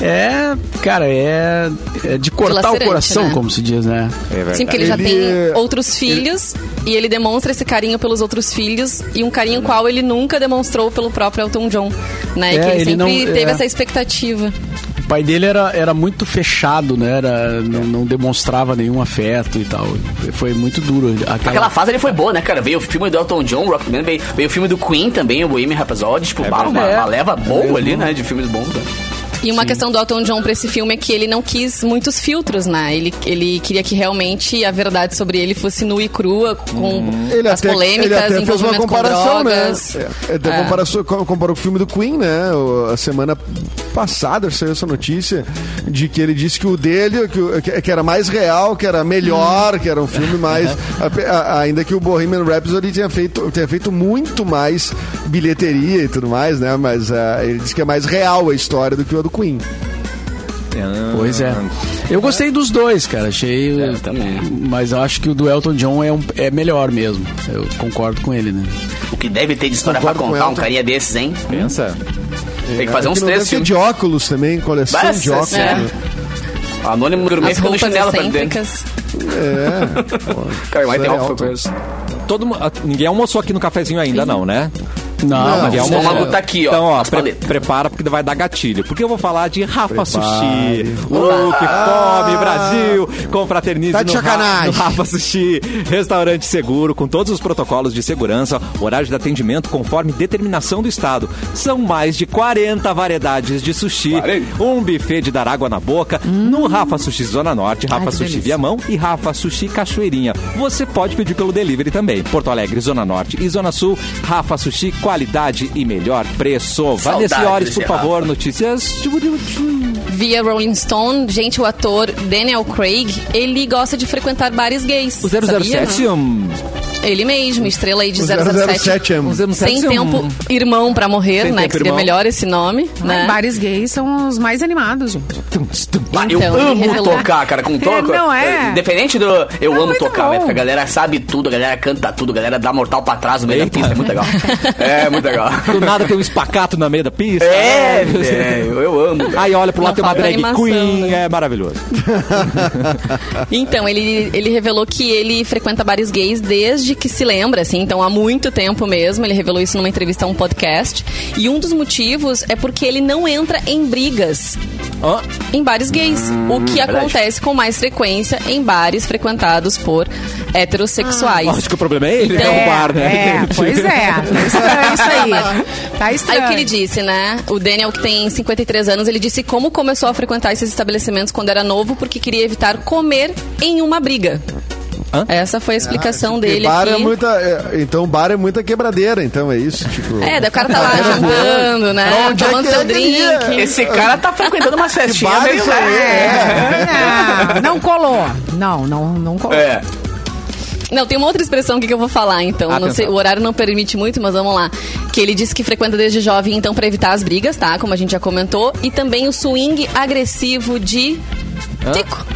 É, cara, é, é de cortar o coração, né? como se diz, né? É verdade. Sim, porque ele já Ele- tem outros filhos e ele demonstra esse carinho pelos outros filhos e um carinho qual ele nunca demonstrou pelo próprio Elton John, né? E É, que ele, ele sempre não- teve é. essa expectativa. O pai dele era, era muito fechado, né? Era, não, não demonstrava nenhum afeto e tal. Foi muito duro. Aquela, Aquela fase ele foi boa, né, cara? Veio o filme do Elton John, Rockman, veio, veio o filme do Queen também, o Bohemian Rhapsody, tipo, bah, uma, uma leva boa É ali, né, de filmes bons, né? E uma questão do Elton John pra esse filme é que ele não quis muitos filtros, né? Ele, ele queria que realmente a verdade sobre ele fosse nua e crua, com Ele as até, polêmicas, ele até fez uma envolvimento com comparação, né? drogas. É, Ele até É. comparação- com- comparou com o filme do Queen, né? O- A semana passada saiu essa notícia de que ele disse que o dele, que, que- que era mais real, que era melhor, que era um filme mais. a- a- ainda que o Bohemian Rhapsody tinha feito, tinha feito muito mais bilheteria e tudo mais, né? Mas ah, ele disse que é mais real a história do que o do Queen. Pois é. Eu gostei dos dois, cara. Achei. É, também. Mas eu acho que o do Elton John é, um- é melhor mesmo. Eu concordo com ele, né? O que deve ter de história pra Concordo com contar um carinha desses, hein? Pensa. Tem que fazer uns É, não três de óculos também, coleção Mas, de óculos. é. né? Anônimo gourmet fica no chinelo pra dentro. É. Cara, vai ter é. Todo, ah, ninguém almoçou aqui no cafezinho ainda, não, né? Não, Não, mas Ninguém o almoçou. estômago tá aqui, ó, Então, ó, pre- prepara porque vai dar gatilho. Porque eu vou falar de Rafa Prepare. Sushi. O que come Brasil. Confraternize Tá de no, Ra- no Rafa Sushi. Restaurante seguro, com todos os protocolos de segurança, horário de atendimento conforme determinação do Estado. São mais de 40 variedades de sushi. Um buffet de dar água na boca. No Rafa Sushi Zona Norte, Rafa Hum. que Sushi delícia. Viamão e Rafa Sushi Cachoeirinha. Você pode pedir pelo delivery também. Porto Alegre, Zona Norte e Zona Sul. Rafa Sushi, qualidade e melhor preço. Vanessa Iores, por favor, notícias. Via Rolling Stone, gente, o ator Daniel Craig, ele gosta de frequentar bares gays. O 007, sabia? um, Ele mesmo, estrela aí de O 007. 007 é um 007 Sem um- tempo, irmão pra morrer, Sem né? Que seria irmão. melhor esse nome, né? Bares gays são os mais animados, gente. Ah, eu Então, amo revelou. tocar, cara, com toco. É, não é? Independente do. Eu É amo tocar, velho, porque a galera sabe tudo, a galera canta tudo, a galera dá mortal pra trás no meio da pista. É muito legal. É, muito legal. Do nada tem um espacato no meio da pista. É, velho, eu amo. cara. Aí olha pro lado tem uma drag animação, queen, né? é maravilhoso. Então, ele, ele revelou que ele frequenta bares gays desde que se lembra, assim, então há muito tempo mesmo. Ele revelou isso numa entrevista a um podcast. E um dos motivos é porque ele não entra em brigas Ó, em bares gays. o que acontece com mais frequência em bares frequentados por heterossexuais. acho que o problema é ele, Então- é o bar, né? É, pois é. Tá estranho isso aí. Tá Aí estranho. o que ele disse, né? O Daniel, que tem 53 anos, ele disse como começou a frequentar esses estabelecimentos quando era novo, porque queria evitar comer em uma briga. Hã? Essa foi a explicação Porque dele bar aqui. é muita, é, então bar é muita quebradeira, então é isso, tipo. É, daí o cara tá lá jantando, né? Pra onde é Tomando seu é ia? drink. Esse cara tá frequentando uma festinha bar é meio isso aí? É, não colou. Não, não, não colou. É. Não, tem uma outra expressão aqui que eu vou falar, então. Não Atenção. sei, o horário não permite muito, mas vamos lá. Que ele disse que frequenta desde jovem, então, pra evitar as brigas, tá? Como a gente já comentou. E também o swing agressivo de tico.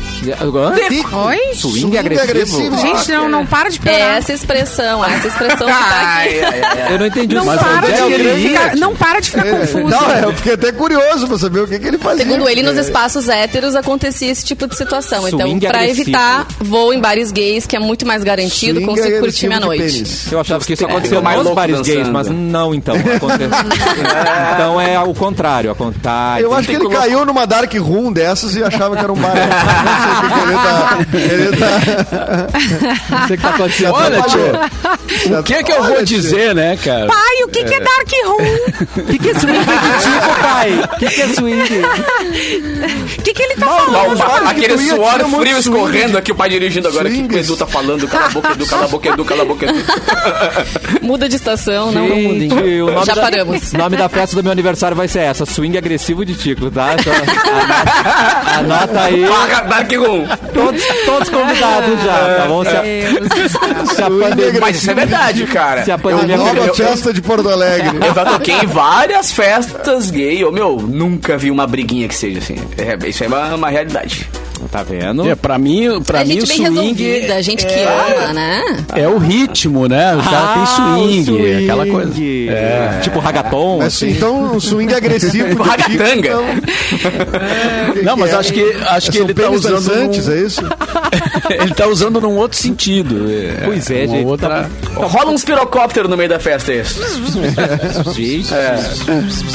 Tico. Oi? Swing agressivo? Gente, não, não para de É piorar. essa expressão, essa expressão que tá aqui. Eu não entendi Não mas para, é que de ele ficar, não para de ficar confuso. Não, é, eu fiquei até curioso pra saber o que, que ele fazia. Segundo ele, nos É. espaços héteros acontecia esse tipo de situação. então, Swing pra agressivo. evitar, vou em bares gays, que é muito mais garantido, Swing consigo curtir agressivo minha noite. pênis. Eu achava que isso É, acontecia ficou mais nos bares gays, dançando. mas não então. Então é o contrário. Acontece. Eu acho que ele caiu numa dark room dessas e achava que era um bar. Ele tá. Ele tá Não sei o que tá acontecendo. Olha. O que é que eu vou Olha, dizer, né, cara? Pai, o que, que é Dark Room? O que, que é swing de tipo, pai? O que, que é swing? O que, que ele tá falando? aquele suor frio swing. escorrendo aqui, o pai dirigindo agora. O que, que o. Edu tá falando? Cala a boca, Edu, cala a boca, Edu, cala a boca, Edu. Muda de estação, não, não mudem. Já da, paramos. O nome da festa do meu aniversário vai ser essa: Swing Agressivo de Tico, tá? Então, anota, anota aí. Barra Dark Room. Todos, todos convidados já, tá bom? Se a, se a pandemia, Mas isso é verdade, cara. se a É a pandemia nova eu- festa de Porto Alegre. Eu já toquei em várias festas gay. Ô, meu, nunca vi uma briguinha que seja assim. É, isso é uma, uma realidade. Tá vendo? É, pra mim, pra a mim o gente bem swing resolvida, a gente que ama, né? é o ritmo, né? O cara tem Ah, swing, o swing. aquela coisa. É. Tipo ragaton. Mas, assim. então, um swing agressivo. de Ragatanga. Então, Não, mas é? acho que acho que ele tá usando dançantes, num, é isso? ele tá usando num outro sentido. Pois é, uma gente. Outra... Rola uns pirocópteros no meio da festa, é isso. Gente,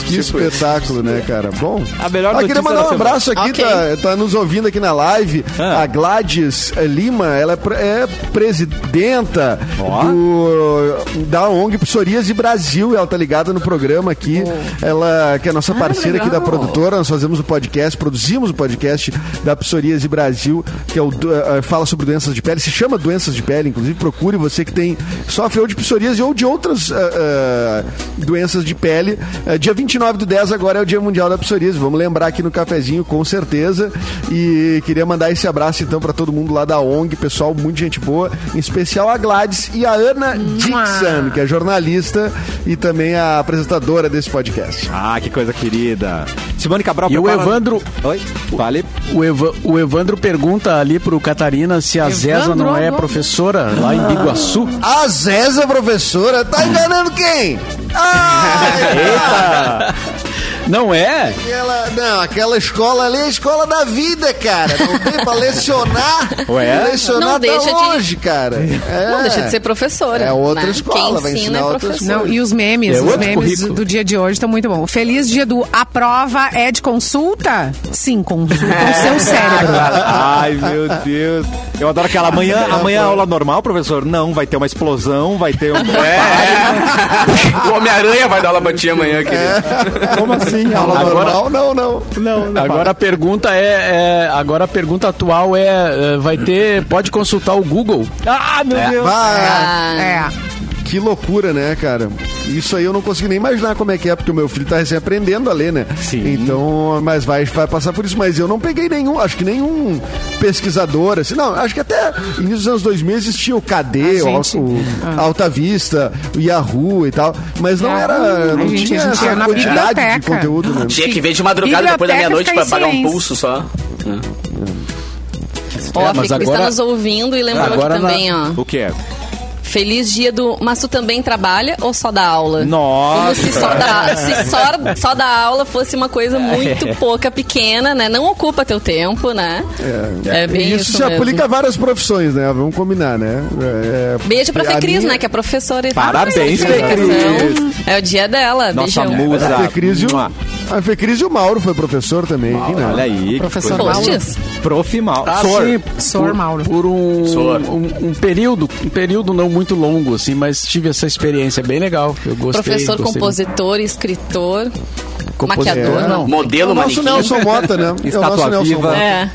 Que espetáculo, né, cara? Bom. A melhor Ah, queria mandar da um abraço aqui, tá, tá nos ouvindo aqui na live. Ah. A Gladys Lima, ela é, é presidenta Ó. do, da ONG Psoríase Brasil. Ela tá ligada no programa aqui. Ela, que é a nossa parceira aqui da produtora, nós fazemos o podcast, produzimos o podcast da Psoríase Brasil, que é o, do- eh, fala sobre doenças de pele. Se chama doenças de pele, inclusive procure você que tem sofre ou de psoríase ou de outras eh, eh, doenças de pele. Eh, dia 29 do 10 agora é o Dia Mundial da Psoríase. Vamos lembrar aqui no cafezinho, com certeza. E queria mandar esse abraço então para todo mundo lá da ONG, pessoal, muito gente boa, em especial a Gladys e a Ana Dixon, que é jornalista e também a apresentadora desse podcast. Ah, que coisa querida. Simone Cabral E o Evandro, Oi? Vale. o, Eva- o Evandro pergunta ali pro Catarina se a Zeza não é professora lá em Biguaçu. A Zéza, professora, tá enganando quem? Ah, Não é? Aquela, não, aquela escola ali é a escola da vida, cara. Não tem pra lecionar. Ué? Lecionar Não tá deixa de- longe, cara. É. Não deixa de ser professora. É outra né? escola, vai Quem ensina ensinar é professor. Não, e os memes, É os memes currículo. do dia de hoje estão muito bons. Feliz dia do A Prova é de consulta? Sim, consulta o seu cérebro. Ai, meu Deus. Eu adoro aquela amanhã, amanhã aula normal, professor? Não, vai ter uma explosão, vai ter um. É. o Homem-Aranha vai dar aula pra ti amanhã, querido. Como assim? Aula Aula normal? Não, não. Não, não. Agora a pergunta é, é- agora a pergunta atual é, é, vai ter, pode consultar o Google? Ah, meu Deus. Vai. Ah, É. Que loucura, né, cara? Isso aí eu não consigo nem imaginar como é que é, porque o meu filho tá recém aprendendo a ler, né? Sim. Então, mas vai, vai passar por isso. Mas eu não peguei nenhum, acho que nenhum pesquisador, assim. Não, acho que até início dos anos 2000 existia o KD, A o, gente- o Alta Vista, o Yahoo e tal. Mas não Yahoo, era. Não gente- tinha gente essa quantidade de biblioteca. conteúdo, né? Tinha que ver de madrugada depois da Biblioteca meia-noite pra pagar um pulso só. Ó, É, Fê Cris agora- tá nos ouvindo e lembrou Agora aqui na- também, ó. O que é? Feliz dia do. Mas tu também trabalha ou só dá aula? Nossa. Como se só da, se só, só da aula fosse uma coisa muito pouca, pequena, né? Não ocupa teu tempo, né? É, bem isso isso, se mesmo. aplica a várias profissões, né? Vamos combinar, né? É, Beijo pra a Fê Cris, minha- né? Que é professora. e Parabéns, de Fê comunicação. Cris. É o dia dela. Nossa Beijão. musa. A Fê Cris e o. a Fê Cris e o Mauro foi professor também. né? Olha aí. Professor Mauro. Prof. Mal. Ah, Sor. sim, Sor por, Mauro. por um, Sor. um, um período, um período não muito longo, assim, mas tive essa experiência bem legal. Eu gostei. Professor, gostei compositor, escritor, Compositor, maquiador. não. Modelo, o nosso manequim. Nelson Mota, né? É o nosso Estátua Nelson viva. Mota. É.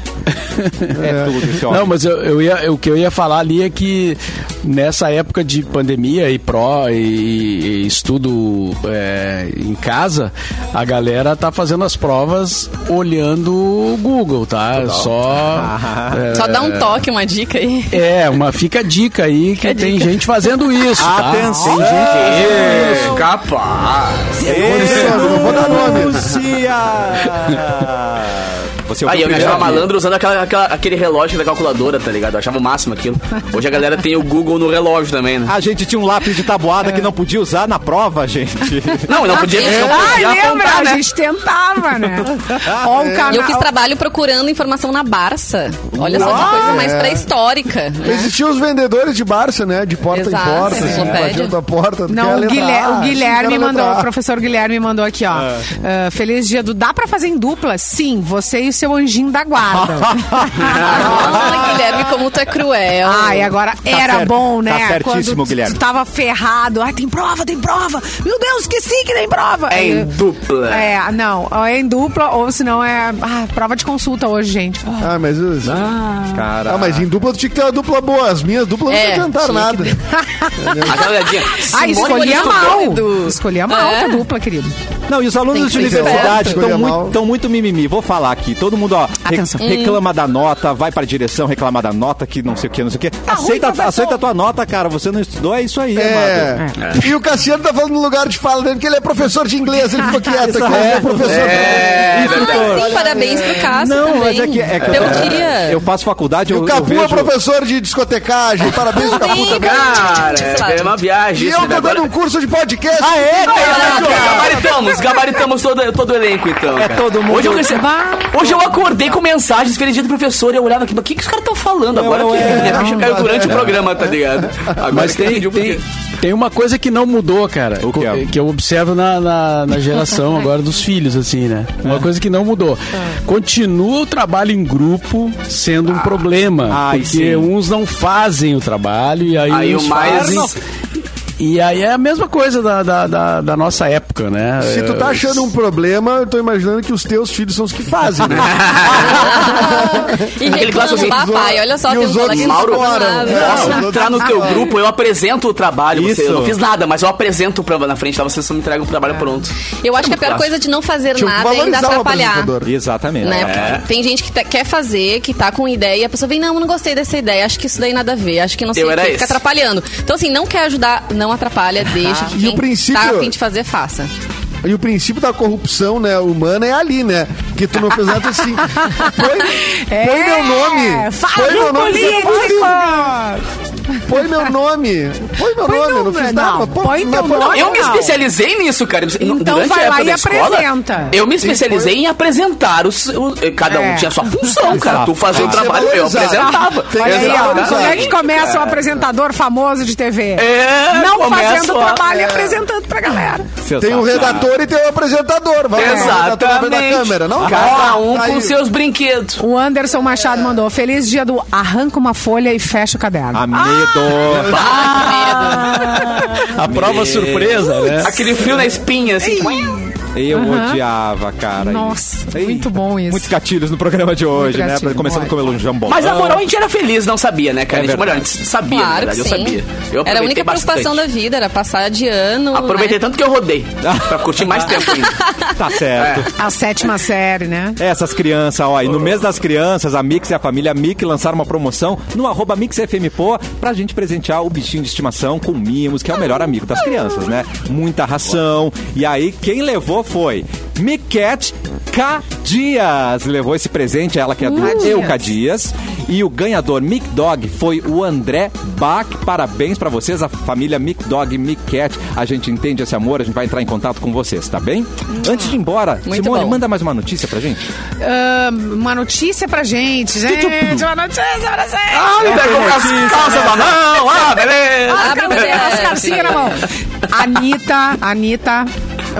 É tudo esse homem. Não, mas eu, eu ia, o que eu ia falar ali é que nessa época de pandemia e pró e, e estudo é, em casa, a galera tá fazendo as provas olhando o Google, tá? Só. é, Só dá um toque, uma dica aí. É, uma, fica a dica aí que tem gente fazendo isso. Tá? Atenção. Tem gente É, capaz. Alexandre, não vou dar nomes. Aí eu me achava malandro usando aquela, aquela- aquele relógio da calculadora, tá ligado? Eu achava o máximo aquilo. Hoje a galera tem o Google no relógio também, né? A gente tinha um lápis de tabuada que não podia usar na prova, gente. Não, não podia, não Ah, podia lembra? apontar, A né? gente tentava, né? Ó, o canal. E eu fiz trabalho procurando informação na Barça. Olha só que coisa mais é. pré-histórica. né? Existiam os vendedores de Barça, né? De porta Exato, em porta. assim, enciclopédia. batiam tua porta. Não, o, Guilher- o sim, Guilherme mandou, o professor Guilherme mandou aqui, ó. Ah, feliz dia do. Dá pra fazer em dupla? Sim, você e o seu anjinho da guarda. Ah, Guilherme, como tu é cruel. Ai, agora era certo. bom, né? Tá certíssimo, Quando Guilherme. tu tava ferrado. Ai, tem prova, tem prova. Meu Deus, esqueci que tem prova. É em dupla. É, não, é em dupla ou senão é ah, prova de consulta hoje, gente. Ah, Ah, mas... isso- Cara. Ah, mas em dupla tu tinha que ter uma dupla boa. As minhas duplas É, não adiantaram nada. Olhadinha. Ah, escolhia mal. Escolhia mal É. a dupla, querido. Não, e os alunos de universidade estão muito, muito mimimi. Vou falar aqui. Todo mundo, ó, Atenção. reclama da nota, vai pra direção reclamar da nota, que não sei o que, não sei o que. Tá aceita, aceita a tua nota, cara. Você não estudou, é isso aí, É. amado. E o Cassiano tá falando no lugar de fala dele que ele é professor de inglês. Ele ficou quieto aqui. Ele é professor. É, Instrutor. Sim, parabéns pro Cássio Não, também. mas é que, é que Teu eu, dia. eu faço faculdade, E eu, o eu Capu é vejo... professor de discotecagem. Parabéns, o Capu Também. Cara, é uma viagem. E eu tô dando um curso de podcast. Ah, é? Gabaritamos, gabaritamos todo, todo o elenco, então. É cara. todo mundo. Hoje eu, recebi- hoje eu acordei com mensagens, feliz dia do professor, e eu olhava aqui, mas o que, que os caras estão falando agora? Não, que é. minha ficha caiu durante o programa, tá ligado? Agora Mas tem, tem, tem uma coisa que não mudou, cara. O que é? que eu observo na, na, na geração agora dos filhos, assim, né? Uma coisa que não mudou. Continua o trabalho em grupo sendo um problema. Ai, porque sim. uns não fazem o trabalho e aí, Aí uns o mais- fazem. E aí é a mesma coisa da, da, da, da nossa época, né? Se tu tá achando um problema, eu tô imaginando que os teus filhos são os que fazem, né? E Aquele clássico reclama, assim, papai, olha só, e tem os um outros Mauro. Não, Posso entrar no teu grupo, eu apresento o trabalho. Você, Isso. eu não fiz nada, mas eu apresento pra, na frente, lá vocês só me entregam o trabalho pronto. Eu acho que a pior Clássico. coisa de não fazer Tinha nada é ainda atrapalhar. apresentador. Exatamente. Né? É. Tem gente que tá- quer fazer, que tá com ideia, e a pessoa vem, não, eu não gostei dessa ideia, acho que isso daí nada a ver, acho que não sei Eu o que, esse. fica atrapalhando. Então, assim, não quer ajudar, não atrapalha, deixa que E o princípio- tá a fim de fazer, faça. E o princípio da corrupção né, humana é ali, né? Que tu não fez nada assim. Põe, põe meu nome. É, Fala põe meu nome. político! Põe meu nome. Põe meu Põe nome, eu não fiz não. nada. mas Põe teu mas nome. Eu me Não. especializei nisso, cara. Então Durante vai lá e escola, apresenta. Eu me especializei em apresentar. Os, o- cada um É. tinha sua função, cara. Tu fazia o Ah, trabalho, eu apresentava. Olha aí, ó, como é que começa um apresentador famoso de TV? É, Não fazendo ó. trabalho e É. apresentando pra galera. Tem o redator e tem o apresentador. Vai lá, o redator na frente da Exatamente. câmera. Não, Cada um Tá com aí. seus brinquedos. O Anderson Machado mandou: Feliz dia do arranca uma folha e fecha o caderno. A medo. A prova surpresa, né? Aquele frio na espinha, assim. Eu odiava, cara. Nossa, Ei, muito bom isso. Muitos gatilhos no programa de hoje, né? gatilho, Começando com o jambon. Mas na moral a gente era feliz, não sabia, né, cara? É a gente, verdade. melhor, a gente sabia, Claro verdade, que eu sim. sabia. Eu era a única preocupação bastante. da vida, era passar de ano. Aproveitei né? tanto que eu rodei. Pra curtir mais tempo ainda. Tá certo. A sétima série, né? Essas crianças, ó, e no mês das crianças, a Mix e a família Mix lançaram uma promoção no arroba MixFMPO pra gente presentear o bichinho de estimação com mimos, que é o melhor amigo das crianças, né? Muita ração. E aí, quem levou foi Miquete K. Dias. Levou esse presente, ela que é do Dias. Euca Dias. E o ganhador Mic Dog foi o André Bach. Parabéns pra vocês, a família Mic Dog e Cat. A gente entende esse amor, a gente vai entrar em contato com vocês, tá bem? Antes de ir embora, Muito Simone, bom. manda mais uma notícia pra gente. Ah, uma notícia pra gente, gente. Uma notícia pra gente. Ah, me pegou com as calças na mão. Ah, beleza. As calcinhas na mão. Anitta, Anitta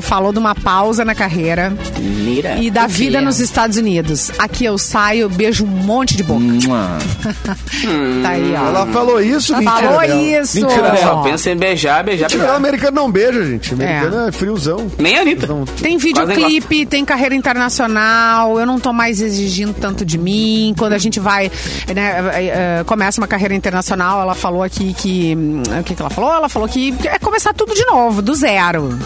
falou de uma pausa na carreira Mira. e da vida nos Estados Unidos. Aqui eu saio, beijo um monte de boca. Tá aí, ó. Ela falou isso, mentira Falou dela. isso. Mentira dela. Só pensa em beijar, beijar, Mentira, o beijar. americano não beija, gente. Americano é, friozão. Nem a Anitta. Tem Quase nem videoclipe, tem carreira internacional. Eu não tô mais exigindo tanto de mim. Quando a gente vai, né, eh, eh, começa uma carreira internacional, ela falou aqui que. hum, O que, que ela falou? Ela falou que é começar tudo de novo, do zero.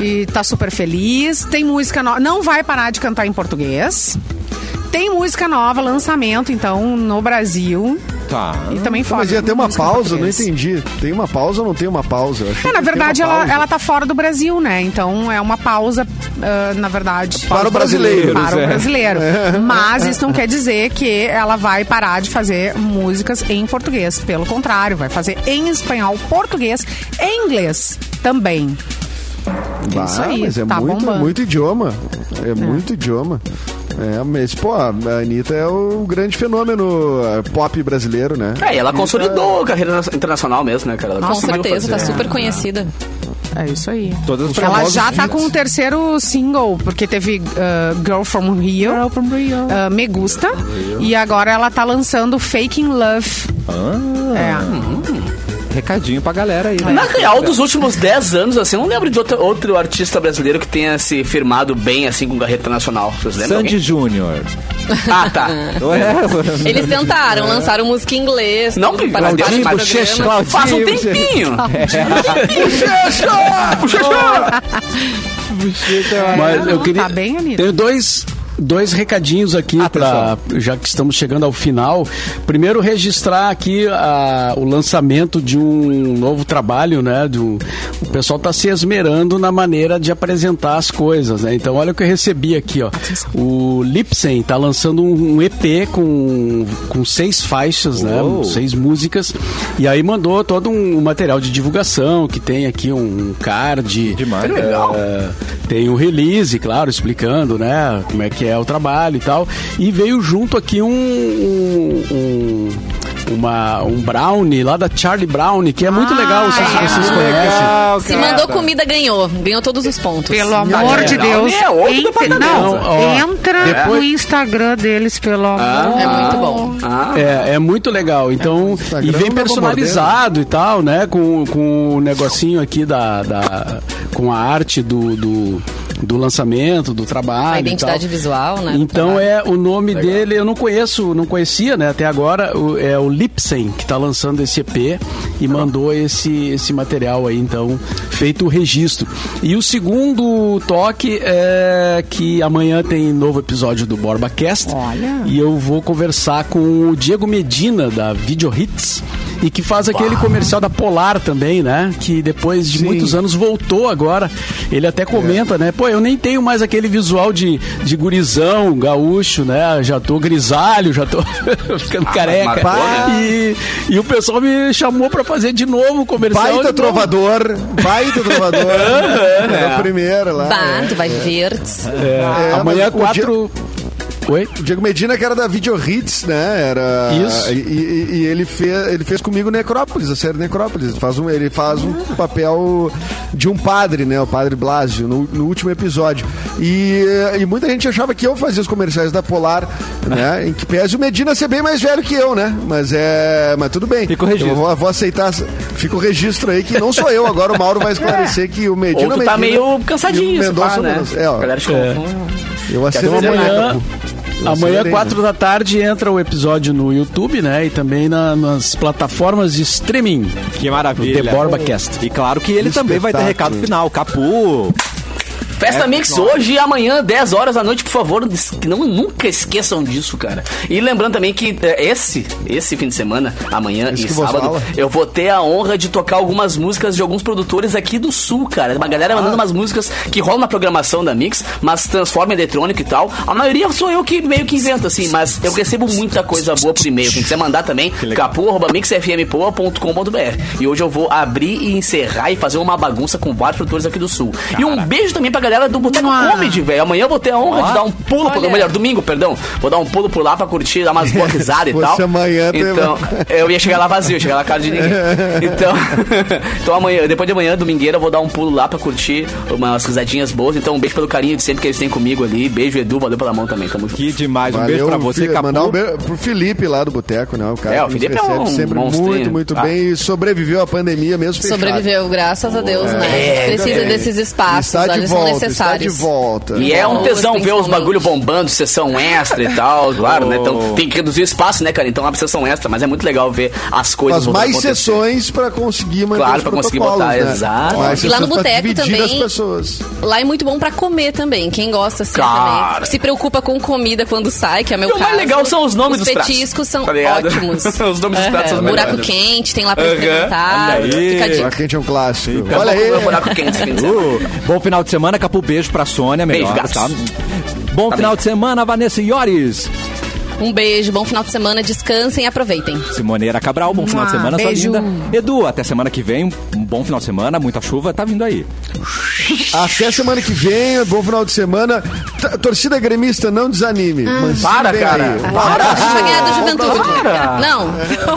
E tá super feliz. Tem música nova. Não vai parar de cantar em português. Tem música nova, lançamento, então, no Brasil. Tá. E também fora. Mas ia ter uma pausa, não entendi. Tem uma pausa ou não tem uma pausa? É, na verdade, ela, ela tá fora do Brasil, né? Então é uma pausa, ah, na verdade. Para o brasileiro. Para é. o brasileiro. Mas isso não quer dizer que ela vai parar de fazer músicas em português. Pelo contrário, vai fazer em espanhol, português e inglês também. Bah, Isso aí, mas é tá muito, bombando. muito idioma. É, muito idioma. É, mas, pô, a Anitta é o grande fenômeno eh, pop brasileiro, né? É, e ela consolidou a carreira internacional mesmo, né, cara? Ela Com conseguiu certeza, tá fazer. super conhecida. É isso aí. Todas as Ela já tá com o terceiro single, porque teve ah, Girl From Rio, ah, Me Gusta, e agora ela tá lançando Faking Love. É. Recadinho pra galera aí. né? Na real, dos últimos 10 anos, assim, eu não lembro de outro, outro artista brasileiro que tenha se firmado bem, assim, com carreira internacional. Vocês lembram? Sandy? Júnior. Ah, tá. Eles tentaram, lançaram música em inglês. Não, Claudinho Bochecha, Faz um Bochecha. tempinho. Mas eu queria. Tá bem, Anitta? Tenho dois. Dois recadinhos aqui, pra, já que estamos chegando ao final. Primeiro, registrar aqui a- o lançamento de um novo trabalho, né? Um- o pessoal está se esmerando na maneira de apresentar as coisas, né? Então, olha o que eu recebi aqui, ó. O Lipsen está lançando um, um EP com, com seis faixas, né? Uou. Seis músicas. E aí mandou todo um, um material de divulgação, que tem aqui um card. Demais. É, Legal. tem o release, claro, explicando, né, como é que é o trabalho e tal. E veio junto aqui um, um, um, uma, um brownie lá da Charlie Brownie, que é muito Ah, legal, se é. vocês conhecem. Legal, Se mandou comida, ganhou. Ganhou todos os pontos. Pelo amor é, de Deus. é departamento. não, Ó, entra depois- no Instagram deles, pelo amor. É muito bom. Ah, É, é muito legal. Então, Instagram e vem personalizado e tal, né? Com, com o negocinho aqui da, da. com a arte do, do, do lançamento, do trabalho. A identidade visual, né? Então é o nome dele, eu não conheço, não conhecia, né? Até agora o- é o Lipsen que está lançando esse EP e mandou esse esse material aí, então feito o registro. E o segundo toque é que amanhã tem novo episódio do BorbaCast. Olha. E eu vou conversar com o Diego Medina da Video Hits. E que faz aquele comercial da Polar também, né? Que depois de Sim. muitos anos voltou agora. Ele até comenta, né? Pô, eu nem tenho mais aquele visual de, de gurizão, gaúcho, né? Já tô grisalho, já tô ficando careca. marcou, né? E, e o pessoal me chamou pra fazer de novo o comercial. Baita trovador, baita trovador. é. o primeiro lá. Bah, é. tu vai ver. É, É, amanhã, o quatro. Oi? O Diego Medina, que era da Video Hits, né? Era, Isso. E, e- e ele, fez, ele fez comigo Necrópolis, a série Necrópolis. Ele faz um, ele faz um papel de um padre, né? O padre Blasio, no, no último episódio. E, e muita gente achava que eu fazia os comerciais da Polar, né? Em que pese o Medina ser bem mais velho que eu, né? Mas é. Mas tudo bem. Fica o registro. Eu vou, vou aceitar. Fica o registro aí que não sou eu. Agora o Mauro vai esclarecer que o Medina. Ou tu tá Medina meio cansadinho, o se pá, Mendonça né? Mendonça. É, ó, A galera te É. eu acelerei. Então amanhã, Eu amanhã quatro né? da tarde, entra o episódio no YouTube, né? E também na- nas plataformas de streaming. Que maravilha. The Borba Cast. E claro que ele Que também vai ter recado final. Capu. Festa É, Mix hoje e amanhã, 10 horas da noite, por favor. Não, nunca esqueçam disso, cara. E lembrando também que é, esse, esse fim de semana, amanhã e sábado, eu vou ter a honra de tocar algumas músicas de alguns produtores aqui do Sul, cara. Uma galera Ah. mandando umas músicas que rolam na programação da Mix, mas transforma em eletrônico e tal. A maioria sou eu que meio que invento, assim, mas eu recebo muita coisa boa por e-mail. Quem quiser mandar também, capu.mixfmpoa.com.br. E hoje eu vou abrir e encerrar e fazer uma bagunça com vários produtores aqui do Sul. E um beijo também pra galera do Boteco Comedy, velho. Amanhã eu vou ter a honra de dar um pulo, por, Olha. melhor, domingo, perdão. Vou dar um pulo por lá pra curtir, dar umas boas risadas e tal. amanhã, Então, eu ia chegar lá vazio, chegar lá cara de ninguém. Então, então amanhã, depois de amanhã, domingueira, eu vou dar um pulo lá pra curtir umas risadinhas boas. Então, um beijo pelo carinho de sempre que eles têm comigo ali. Beijo, Edu, valeu pela mão também. Tamo junto. Que demais. Um Valeu, beijo pra você, Capu. Mandar um beijo pro Felipe lá do Boteco, né? O cara É, o Felipe é um sempre monstrinho. muito, muito Ah. bem e sobreviveu à pandemia mesmo fechado. Sobreviveu, graças a Deus, né? A gente precisa é. desses espaços, Está de eles volta, está de necessários. volta. E é um tesão ver os bagulho bombando, sessão extra e tal, claro, né? Então tem que reduzir o espaço, né, cara? Então abre sessão extra, mas é muito legal ver as coisas Faz mais acontecer. sessões pra conseguir manter Claro, os pra conseguir botar, né? exato. Mais E lá no boteco também- as pessoas. Lá é muito bom pra comer também. Quem gosta assim Cara. também. Se preocupa com comida quando sai, que é meu E o mais caso. legal são os nomes os dos pratos, petiscos são tá ótimos. Os nomes dos pratos são Buraco melhores. quente, tem lá pra Aham. experimentar. Fica a dica. Buraco quente é um clássico. Olha aí. buraco quente. Uh, bom final de semana, Capu. Beijo pra Sônia, Beijo, melhor, gatos. tá? Bom Tá final bem. de semana, Vanessa Iores. Um beijo, bom final de semana, descansem e aproveitem. Simoneira Cabral, bom final de Mua, semana, sua beijo. linda. Edu, até semana que vem, um bom final de semana, muita chuva, tá vindo aí. Até semana que vem, bom final de semana. T- Torcida gremista, não desanime. Mancini Para, vem cara. aí. Ganhar do Juventude. Não,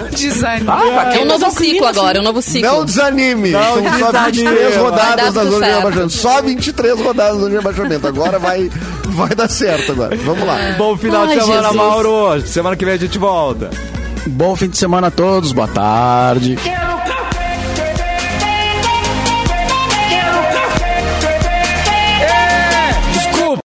Não desanime. Ah, é um não novo ciclo agora, é um novo ciclo. Não desanime. São só desanime. 23 Vai dar rodadas da zona de certo. rebaixamento. Só 23 rodadas da zona de rebaixamento. Agora vai, vai dar certo agora. Vamos lá. Bom final de Ai, semana, Jesus. Mauro. Semana que vem a gente volta. Bom fim de semana a todos, boa tarde. Get